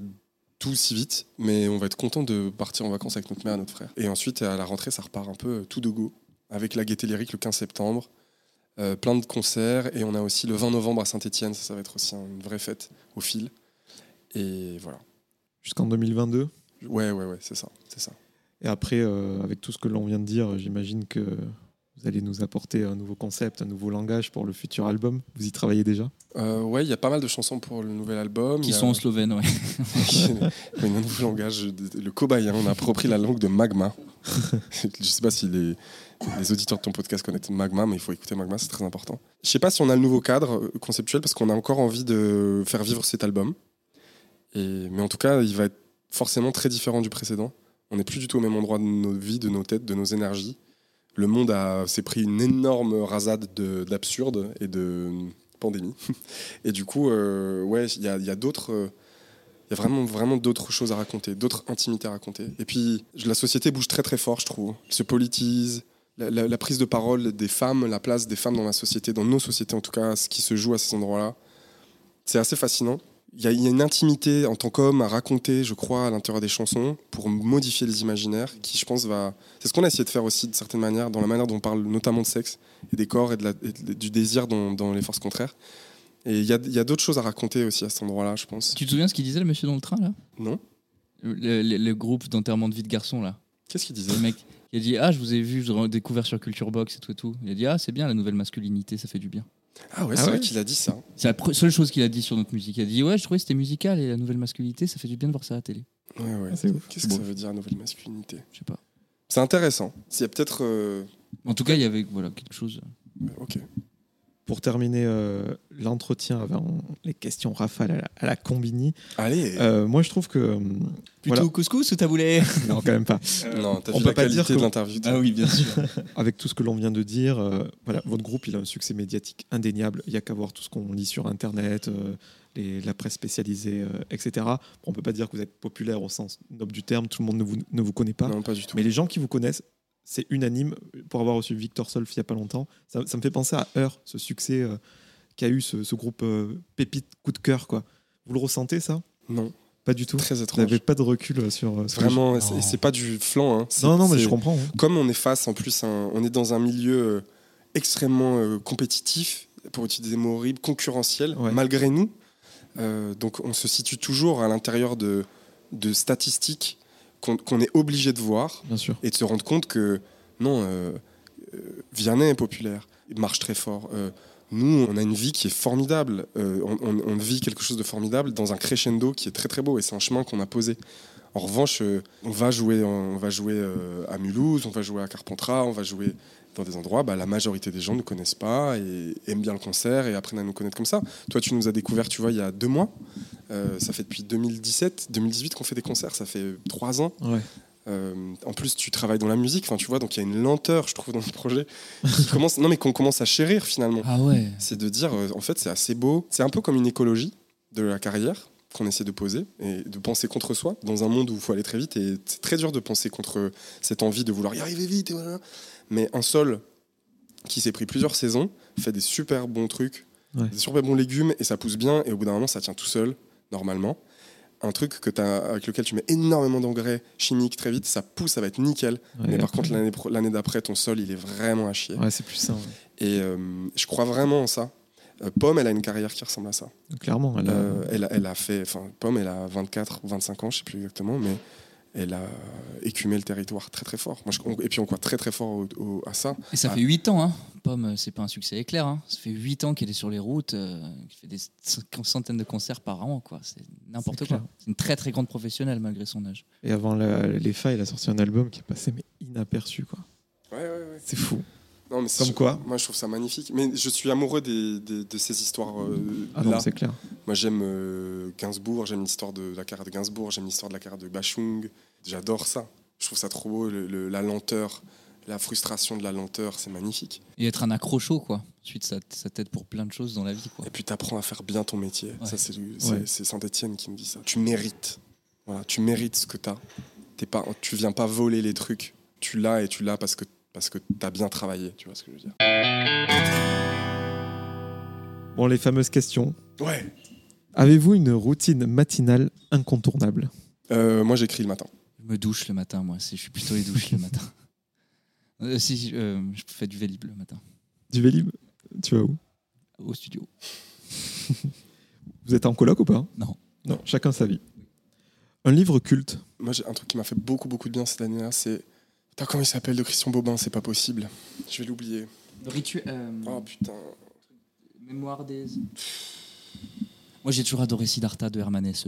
tout si vite, mais on va être content de partir en vacances avec notre mère et notre frère. Et ensuite, à la rentrée, ça repart un peu euh, tout de go, avec la Gaieté Lyrique le 15 septembre, euh, plein de concerts, et on a aussi le 20 novembre à Saint-Etienne, ça, ça va être aussi une vraie fête au fil. Et voilà. Jusqu'en 2022. Ouais, ouais, ouais, c'est ça, c'est ça. Et après, euh, avec tout ce que l'on vient de dire, j'imagine que vous allez nous apporter un nouveau concept, un nouveau langage pour le futur album. Vous y travaillez déjà? Euh, ouais, il y a pas mal de chansons pour le nouvel album. Qui a- sont en slovène, ouais. Oui, un nouveau langage, le cobayen. On a appris la langue de Magma. je sais pas si les, les auditeurs de ton podcast connaissent Magma, mais il faut écouter Magma, c'est très important. Je sais pas si on a le nouveau cadre euh, conceptuel parce qu'on a encore envie de faire vivre cet album. Et, mais en tout cas, il va être forcément très différent du précédent. On n'est plus du tout au même endroit de nos vies, de nos têtes, de nos énergies. Le monde s'est pris une énorme rasade de- d'absurde et de pandémie. Et du coup, euh, ouais, il y a, d'autres. euh, y a vraiment, vraiment d'autres choses à raconter, d'autres intimités à raconter. Et puis, la société bouge très très fort, je trouve. Elle se politise. La- la prise de parole des femmes, la place des femmes dans la société, dans nos sociétés en tout cas, ce qui se joue à ces endroits-là, c'est assez fascinant. Il y, a, il y a une intimité en tant qu'homme à raconter, je crois, à l'intérieur des chansons pour modifier les imaginaires, qui, je pense, va. C'est ce qu'on a essayé de faire aussi, de certaines manières, dans la manière dont on parle notamment de sexe et des corps et, de la- et de- du désir dans, dans les forces contraires. Et il y a, il y a d'autres choses à raconter aussi à cet endroit-là, je pense. Tu te souviens ce qu'il disait le monsieur dans le train là? Non le, le- le groupe d'enterrement de vie de garçon là. Qu'est-ce qu'il disait? Le mec, il a dit Ah, je vous ai vu, je vous ai découvert sur Culture Box et tout et tout. Il a dit Ah, c'est bien la nouvelle masculinité, ça fait du bien. Ah ouais, Ah c'est vrai ouais qu'il a dit ça. C'est la seule chose qu'il a dit sur notre musique. Il a dit Ouais, je trouvais que c'était musical et la nouvelle masculinité, ça fait du bien de voir ça à la télé. Ouais, ouais. Ah, c'est ouf. Qu'est-ce que ça veut dire, nouvelle masculinité? Je sais pas. C'est intéressant. S'il y a peut-être. euh, En tout cas, il y avait voilà, quelque chose. Ok. Pour terminer euh, l'entretien avant les questions rafales à la, à la Combini, Allez euh, moi je trouve que. euh, Plutôt Voilà. couscous ou taboulé non, quand même pas. Non, t'as on vu peut la pas qualité dire que- de l'interview. Ah oui, bien sûr. Avec tout ce que l'on vient de dire, euh, voilà, votre groupe il a un succès médiatique indéniable. Il n'y a qu'à voir tout ce qu'on lit sur Internet, euh, les- la presse spécialisée, euh, etc. Bon, on peut pas dire que vous êtes populaire au sens noble du terme, tout le monde ne vous, ne vous connaît pas. Non, pas du tout. Mais les gens qui vous connaissent, c'est unanime. Pour avoir reçu Victor Solf il n'y a pas longtemps, ça, ça me fait penser à Heure, ce succès euh, qu'a eu ce, ce groupe euh, pépite coup de cœur. Quoi. Vous le ressentez ça? Non, Pas du tout. très Vous étrange. n'avez pas de recul euh, sur, Vraiment, c'est pas du flanc. hein. Non, non, mais je comprends. hein. Comme on est face, en plus, un- on est dans un milieu extrêmement compétitif, pour utiliser des mots horribles, concurrentiel, Ouais. malgré nous. Donc on se situe toujours à l'intérieur de, de statistiques qu'on est obligé de voir Bien sûr. et de se rendre compte que non, euh, euh, Vianney est populaire, il marche très fort. Euh, nous, on a une vie qui est formidable. Euh, on, on- on vit quelque chose de formidable dans un crescendo qui est très très beau et c'est un chemin qu'on a posé. En revanche, on va jouer, on va jouer à Mulhouse, on va jouer à Carpentras, on va jouer dans des endroits, bah, la majorité des gens ne connaissent pas et aiment bien le concert et apprennent à nous connaître comme ça. Toi, tu nous as découvert, tu vois, il y a deux mois. Euh, ça fait depuis 2017, 2018 qu'on fait des concerts. Ça fait trois ans. Ouais. Euh, en plus, tu travailles dans la musique, enfin, tu vois, donc il y a une lenteur, je trouve, dans le projet, qui commence, non, mais qu'on commence à chérir finalement. Ah ouais. C'est de dire, euh, en fait, c'est assez beau. C'est un peu comme une écologie de la carrière qu'on essaie de poser et de penser contre soi dans un monde où il faut aller très vite et c'est très dur de penser contre cette envie de vouloir y arriver vite. Et voilà. Mais un sol qui s'est pris plusieurs saisons fait des super bons trucs, Ouais. des super bons légumes et ça pousse bien et au bout d'un moment ça tient tout seul normalement. Un truc que as, avec lequel tu mets énormément d'engrais chimiques très vite, ça pousse, ça va être nickel. Ouais, Mais par contre l'année d'après, ton sol il est vraiment à chier. Ouais, c'est plus ça. Et euh, je crois vraiment en ça. Euh, Pomme, elle a une carrière qui ressemble à ça. Clairement. elle a- Euh, elle, a, elle a fait, enfin, Pomme, elle a 24, 25 ans, je sais plus exactement, mais elle a écumé le territoire très très fort. Moi, je- on- et puis on croit très très fort au- au- à ça. Et ça Ah. fait 8 ans, hein. Pomme, c'est pas un succès éclair. Hein. Ça fait 8 ans qu'elle est sur les routes, euh, qui fait des cent- centaines de concerts par an, quoi. C'est n'importe C'est quoi. clair. C'est une très très grande professionnelle malgré son âge. Et avant la- les failles, il a sorti un album qui est passé mais inaperçu. quoi. Ouais, ouais, ouais. C'est fou. Non, mais Comme quoi Moi, je trouve ça magnifique. Mais je suis amoureux des, des- de ces histoires euh, Ah non, là. c'est clair. Moi, j'aime euh, Gainsbourg, j'aime l'histoire de la carrière de Gainsbourg, j'aime l'histoire de la carrière de Bachung. J'adore ça. Je trouve ça trop beau, le- le- la lenteur, la frustration de la lenteur, c'est magnifique. Et être un accrochot, quoi. Ensuite, ça, ça t'aide pour plein de choses dans la vie, quoi. Et puis tu apprends à faire bien ton métier. Ouais. Ça, c'est c'est- Ouais. c'est Saint-Etienne qui me dit ça. Tu mérites. Voilà, tu mérites ce que tu as. T'es pas, tu viens pas voler les trucs. Tu l'as et tu l'as parce que, parce que tu as bien travaillé. Tu vois ce que je veux dire Bon, les fameuses questions. Ouais. Avez-vous une routine matinale incontournable? Euh, moi, j'écris le matin. Je me douche le matin, moi. Je suis plutôt les douches le matin. Euh, si, euh, je fais du vélib le matin, Du Vélib? Tu vas où? Au studio. Vous êtes en coloc ou pas? Non. Non, chacun sa vie. Un livre culte? Moi, j'ai un truc qui m'a fait beaucoup, beaucoup de bien cette année-là, c'est Putain, comment il s'appelle de Christian Bobin C'est pas possible. Je vais l'oublier. Rituel. euh, Oh putain. Mémoire des. Moi, j'ai toujours adoré Siddhartha de Hermann Hesse.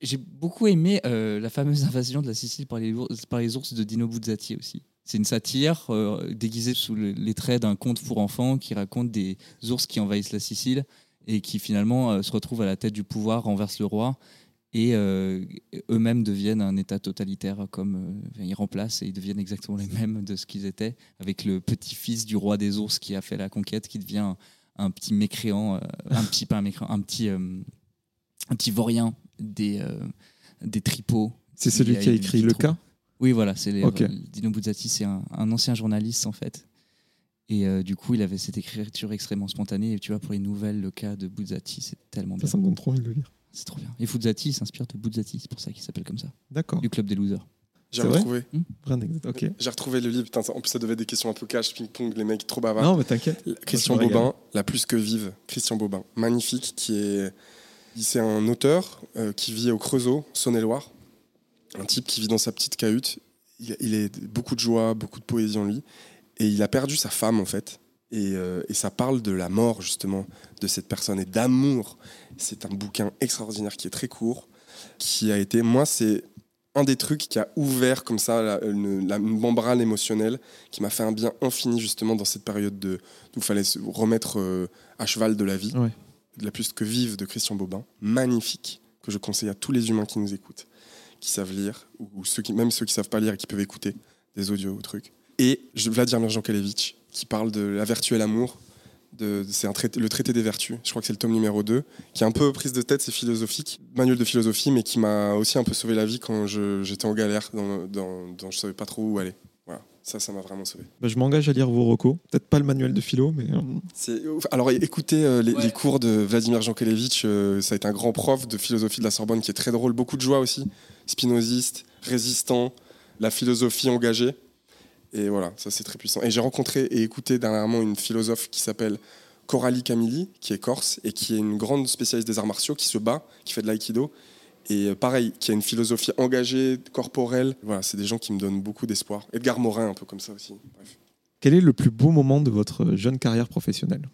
J'ai beaucoup aimé euh, la fameuse invasion de la Sicile par les, ours- par les ours de Dino Buzzati aussi. C'est une satire euh, déguisée sous le- les traits d'un conte pour enfants qui raconte des ours qui envahissent la Sicile et qui finalement euh, se retrouvent à la tête du pouvoir, renversent le roi et euh, eux-mêmes deviennent un État totalitaire comme euh, ils remplacent et ils deviennent exactement les mêmes de ce qu'ils étaient avec le petit-fils du roi des ours qui a fait la conquête qui devient un petit mécréant, euh, un petit pas un mécréant, un petit un petit vaurien des des tripots. C'est celui qui a écrit Le cas? Oui, voilà, c'est les, Dino Buzzati, c'est un, un ancien journaliste en fait. Et euh, du coup, il avait cette écriture extrêmement spontanée. Et tu vois, pour les nouvelles, le cas de Buzzati, c'est tellement Ça, bien. ça me donne trop envie de le lire. C'est trop bien. Et Buzzati, il s'inspire de Buzzati, c'est pour ça qu'il s'appelle comme ça. D'accord. Du club des losers. J'ai retrouvé. Vraie anecdote. Ok. J'ai retrouvé le livre. Putain, ça- en plus, ça devait être des questions un peu cash, ping-pong, les mecs trop bavards. Non, mais t'inquiète. Christian. Bobin, La plus que vive, Christian Bobin, magnifique, qui est, c'est un auteur euh, qui vit au Creusot, Saône-et-Loire, un type qui vit dans sa petite cahute. Il, il est beaucoup de joie, beaucoup de poésie en lui, et il a perdu sa femme en fait. Et, euh, et ça parle de la mort justement de cette personne et d'amour. C'est un bouquin extraordinaire qui est très court, qui a été, moi, c'est un des trucs qui a ouvert comme ça la, une, la- une membrane émotionnelle qui m'a fait un bien infini justement dans cette période de, où il fallait se remettre euh, à cheval de la vie, Ouais. de la plus que vive de Christian Bobin, magnifique, que je conseille à tous les humains qui nous écoutent, qui savent lire, ou, ou ceux qui, même ceux qui savent pas lire et qui peuvent écouter des audios ou trucs. Et je- Vladimir Jankelevitch, qui parle de la vertu et l'amour, c'est traité, le traité des vertus, je crois que c'est le tome numéro 2, qui est un peu prise de tête, c'est philosophique, manuel de philosophie, mais qui m'a aussi un peu sauvé la vie quand j'étais en galère, dans, dans, dans- je savais pas trop où aller. Voilà, ça, ça m'a vraiment sauvé. Bah, je m'engage à lire vos recos. Peut-être pas le manuel de philo, mais. euh, C'est- Alors écoutez euh, les, Ouais. les cours de Vladimir Jankelevitch, euh, ça a été un grand prof de philosophie de la Sorbonne qui est très drôle, beaucoup de joie aussi, spinoziste, résistant, la philosophie engagée. Et voilà, ça c'est très puissant. Et j'ai rencontré et écouté dernièrement une philosophe qui s'appelle Coralie Camilli, qui est corse et qui est une grande spécialiste des arts martiaux, qui se bat, qui fait de l'aïkido. Et euh, pareil, qui a une philosophie engagée, corporelle. Voilà, c'est des gens qui me donnent beaucoup d'espoir. Edgar Morin, un peu comme ça aussi. Bref. Quel est le plus beau moment de votre jeune carrière professionnelle?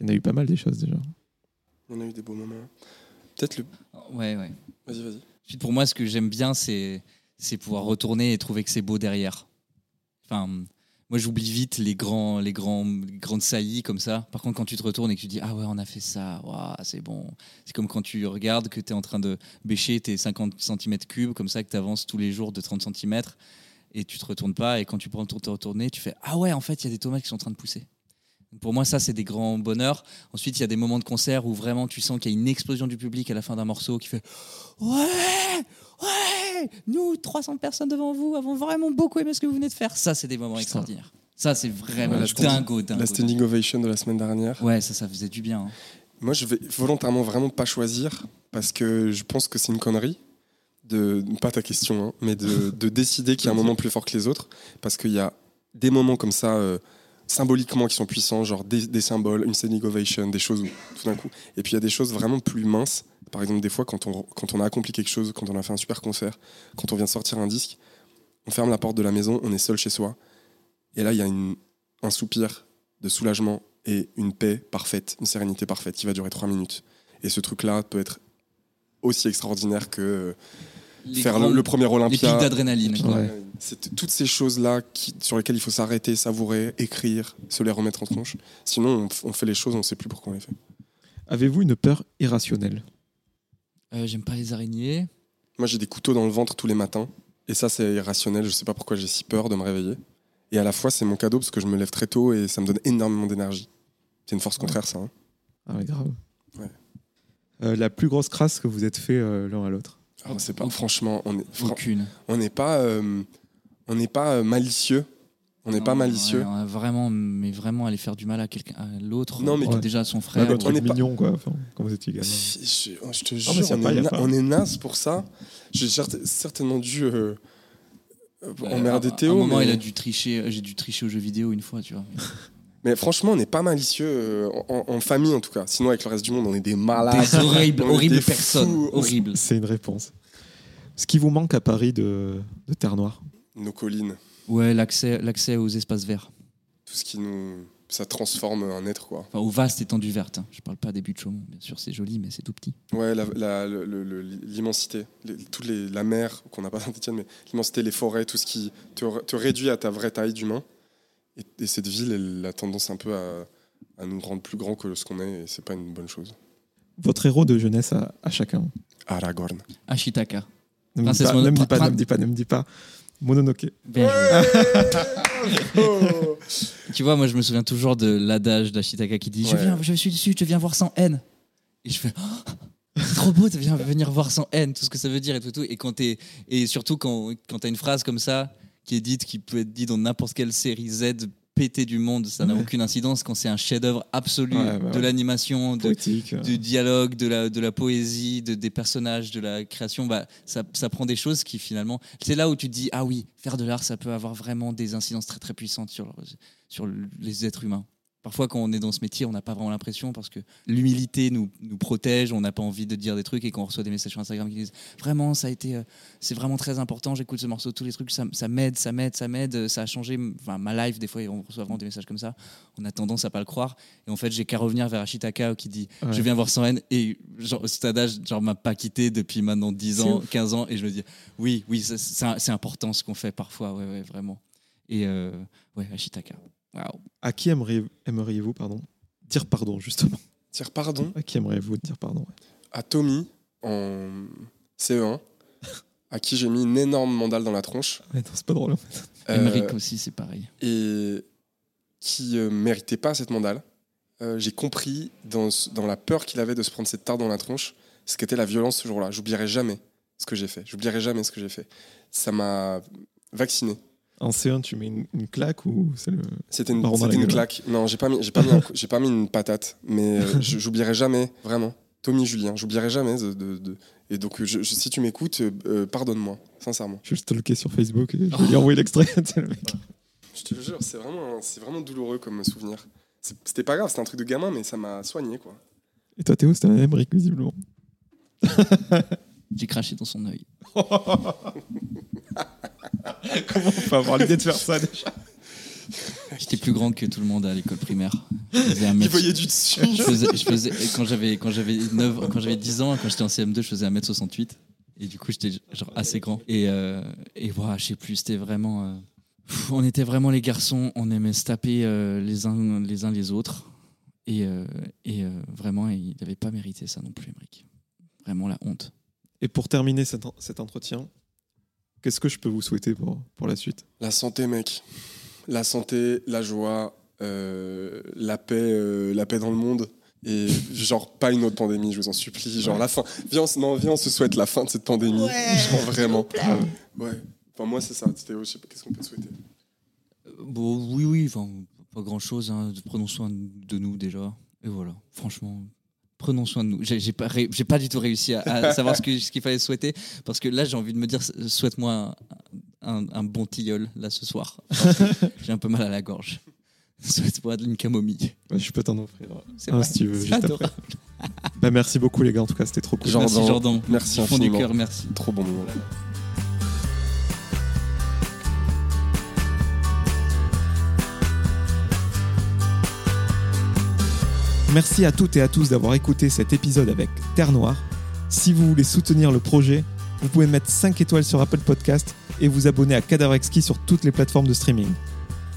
Il y en a eu pas mal des choses déjà. On a eu des beaux moments. Peut-être le. Ouais, ouais. Vas-y, vas-y. Ensuite, pour moi, ce que j'aime bien, c'est c'est pouvoir retourner et trouver que c'est beau derrière. Enfin, moi, j'oublie vite les grands, les grands, grandes saillies comme ça. Par contre, quand tu te retournes et que tu dis ah ouais, on a fait ça, waouh, c'est bon. C'est comme quand tu regardes que tu es en train de bêcher tes 50 cm3 comme ça que tu avances tous les jours de 30 cm et tu te retournes pas et quand tu prends le tour de te retourner, tu fais ah ouais, en fait, il y a des tomates qui sont en train de pousser. Pour moi, ça, c'est des grands bonheurs. Ensuite, il y a des moments de concert où vraiment tu sens qu'il y a une explosion du public à la fin d'un morceau qui fait Ouais, ouais, nous, 300 personnes devant vous, avons vraiment beaucoup aimé ce que vous venez de faire. Ça, c'est des moments Putain. extraordinaires. Ça, c'est vraiment Ouais, la standing- dingo, dingo. La standing ovation de la semaine dernière. Ouais, ça, ça faisait du bien. hein. Moi, je vais volontairement vraiment pas choisir parce que je pense que c'est une connerie. De, pas ta question, hein, mais de, de décider qu'il y a un moment plus fort que les autres. Parce qu'il y a des moments comme ça, euh, symboliquement, qui sont puissants, genre des, des symboles, une standing ovation, des choses tout d'un coup. Et puis il y a des choses vraiment plus minces. Par exemple, des fois, quand on, quand on a accompli quelque chose, quand on a fait un super concert, quand on vient de sortir un disque, on ferme la porte de la maison, on est seul chez soi. Et là, il y a un soupir de soulagement et une paix parfaite, une sérénité parfaite qui va durer trois minutes. Et ce truc-là peut être aussi extraordinaire que faire grands- le, le premier Olympia. Les pics. Ouais. d'adrénaline. C'est toutes ces choses-là qui- sur lesquelles il faut s'arrêter, savourer, écrire, se les remettre en tronche. Sinon, on, fait les choses, on ne sait plus pourquoi on les fait. Avez-vous une peur irrationnelle? Euh, J'aime pas les araignées. Moi, j'ai des couteaux dans le ventre tous les matins. Et ça, c'est irrationnel. Je ne sais pas pourquoi j'ai si peur de me réveiller. Et à la fois, c'est mon cadeau parce que je me lève très tôt et ça me donne énormément d'énergie. C'est une force contraire, ça. hein. Ah ouais, grave. Ouais. Euh, la plus grosse crasse que vous êtes fait euh, l'un à l'autre? Ah, c'est pas, franchement, on est, fran- Aucune. on n'est pas, euh, on n'est pas euh, malicieux. On n'est pas Non, malicieux. ouais, on a vraiment, mais vraiment aller faire du mal à quelqu'un, à l'autre. Non, mais- ou déjà à son frère. Ouais, on est pas- mignon, quoi. Enfin, quand vous étiez gamin. Je, je te mais jure, a on, pas, est na- pas. on est naze pour ça. J'ai cer- certainement dû euh, euh, Euh, emmerder à- à Théo. un moment, mais... il a dû tricher. J'ai dû tricher aux jeux vidéo une fois, tu vois. mais franchement, on n'est pas malicieux euh, en, en famille en tout cas. Sinon, avec le reste du monde, on est des malades. Des horribles, est horribles personnes. fous. Horribles. C'est une réponse. Ce qui vous manque à Paris de, de Terre Noire Nos collines. Ouais, l'accès, l'accès aux espaces verts. Tout ce qui nous. Ça transforme un être, quoi. Enfin, aux vastes étendues vertes. hein. Je parle pas des buts de Chaumont, bien sûr, c'est joli, mais c'est tout petit. Ouais, la- la- le- le- le- l'immensité, les- toutes les, la mer, qu'on n'a pas dans Saint-Etienne, mais l'immensité, les forêts, tout ce qui te, te réduit à ta vraie taille d'humain. Et, et cette ville, elle a tendance un peu à, à nous rendre plus grands que ce qu'on est, et c'est pas une bonne chose. Votre héros de jeunesse à, à chacun. Aragorn. Ashitaka. Ne me dis Princesse pas, ne me dis pas, ne me dis pas, ne me dis pas. Mononoke. Bien joué. Tu vois, moi, je me souviens toujours de l'adage d'Ashitaka qui dit je, viens, je suis déçu, je viens voir sans haine. Et je fais Oh, c'est trop beau de venir, venir voir sans haine, tout ce que ça veut dire et tout. tout. Et, quand et surtout quand, quand tu as une phrase comme ça qui est dite, qui peut être dite dans n'importe quelle série Z pété du monde, ça n'a Ouais. aucune incidence quand c'est un chef-d'œuvre absolu Ouais, bah de l'animation, de, du dialogue, de la, de la poésie, de, des personnages, de la création, bah, ça, ça prend des choses qui finalement. C'est là où tu te dis ah oui, faire de l'art, ça peut avoir vraiment des incidences très très puissantes sur, sur les êtres humains. Parfois, quand on est dans ce métier, on n'a pas vraiment l'impression parce que l'humilité nous, nous protège, on n'a pas envie de dire des trucs et quand on reçoit des messages sur Instagram qui disent vraiment, ça a été, euh, c'est vraiment très important, j'écoute ce morceau, tous les trucs, ça, m'aide, ça m'aide, ça m'aide, ça a changé enfin, ma life. Des fois, on reçoit vraiment des messages comme ça, on a tendance à pas le croire. Et en fait, j'ai qu'à revenir vers Ashitaka qui dit Ouais. Je viens voir sans haine et genre, cet adage genre, m'a pas quitté depuis maintenant 10 C'est ans, ouf. 15 ans et je me dis Oui, oui, c'est important ce qu'on fait parfois, ouais, ouais, vraiment. Et euh, ouais, Ashitaka. À qui aimeriez- aimeriez-vous pardon, dire pardon, justement? Dire pardon? À qui aimeriez-vous dire pardon ouais? à Tommy en CE1, à qui j'ai mis une énorme mandale dans la tronche. Ouais, non, C'est pas drôle. en fait. Euh, aussi, c'est pareil. et qui euh, méritait pas cette mandale. Euh, j'ai compris dans, dans la peur qu'il avait de se prendre cette tarte dans la tronche ce qu'était la violence ce jour-là. J'oublierai jamais ce que j'ai fait. J'oublierai jamais ce que j'ai fait. Ça m'a vacciné. En C1, tu mets une, une claque ou c'est le. C'était une, la une gueule. claque. Non, j'ai pas mis, j'ai pas mis, un coup- j'ai pas mis une patate, mais euh, je- j'oublierai jamais, vraiment. Tommy Julien, j'oublierai jamais. De, de- de- Et donc, je- je- si tu m'écoutes, euh, euh, pardonne-moi, sincèrement. Je vais le stalker sur Facebook et je vais lui envoyer l'extrait. le mec. Je te le jure, c'est vraiment, c'est vraiment douloureux comme souvenir. C'est- C'était pas grave, c'était un truc de gamin, mais ça m'a soigné, quoi. Et toi, Théo, c'était un Emmerich, visiblement. J'ai craché dans son œil. Comment on peut avoir l'idée de faire ça déjà J'étais plus grand que tout le monde à l'école primaire. Je voyait du dessus. je faisais, je faisais- quand j'avais quand j'avais 9 quand j'avais 10 ans quand j'étais en CM2 je faisais 1m68 et du coup j'étais genre assez grand. Et euh, et voilà je sais plus c'était vraiment euh, pff, on était vraiment les garçons. On aimait se taper euh, les uns les uns les autres. Et euh, et euh, vraiment il n'avait pas mérité ça non plus Emmerich vraiment la honte. Et pour terminer cet entretien, qu'est-ce que je peux vous souhaiter pour, pour la suite? La santé, mec. La santé, la joie, euh, la paix, euh, la paix dans le monde. Et genre pas une autre pandémie, je vous en supplie. Genre la fin. Viens, on, se- non, viens, on se souhaite la fin de cette pandémie. genre vraiment. Ouais. Enfin moi c'est ça. Théo, je sais pas qu'est-ce qu'on peut souhaiter? Bon oui oui enfin pas grand chose prenons soin de nous déjà et voilà franchement prenons soin de nous j'ai pas ré- pas du tout réussi à, à savoir ce qu'il fallait souhaiter parce que là j'ai envie de me dire souhaite-moi un, un- un bon tilleul là ce soir j'ai un peu mal à la gorge souhaite-moi une camomille Bah, Je peux t'en offrir c'est un vrai. si tu veux, après. adorable. Bah, merci beaucoup, les gars. En tout cas, c'était trop cool. Jordan. merci Jordan Merci du fond du cœur merci Trop bon moment. Merci à toutes et à tous d'avoir écouté cet épisode avec Terre Noire. Si vous voulez soutenir le projet, vous pouvez mettre 5 étoiles sur Apple Podcast et vous abonner à Cadavre sur toutes les plateformes de streaming.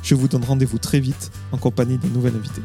Je vous donne rendez-vous très vite en compagnie d'un nouvel invité.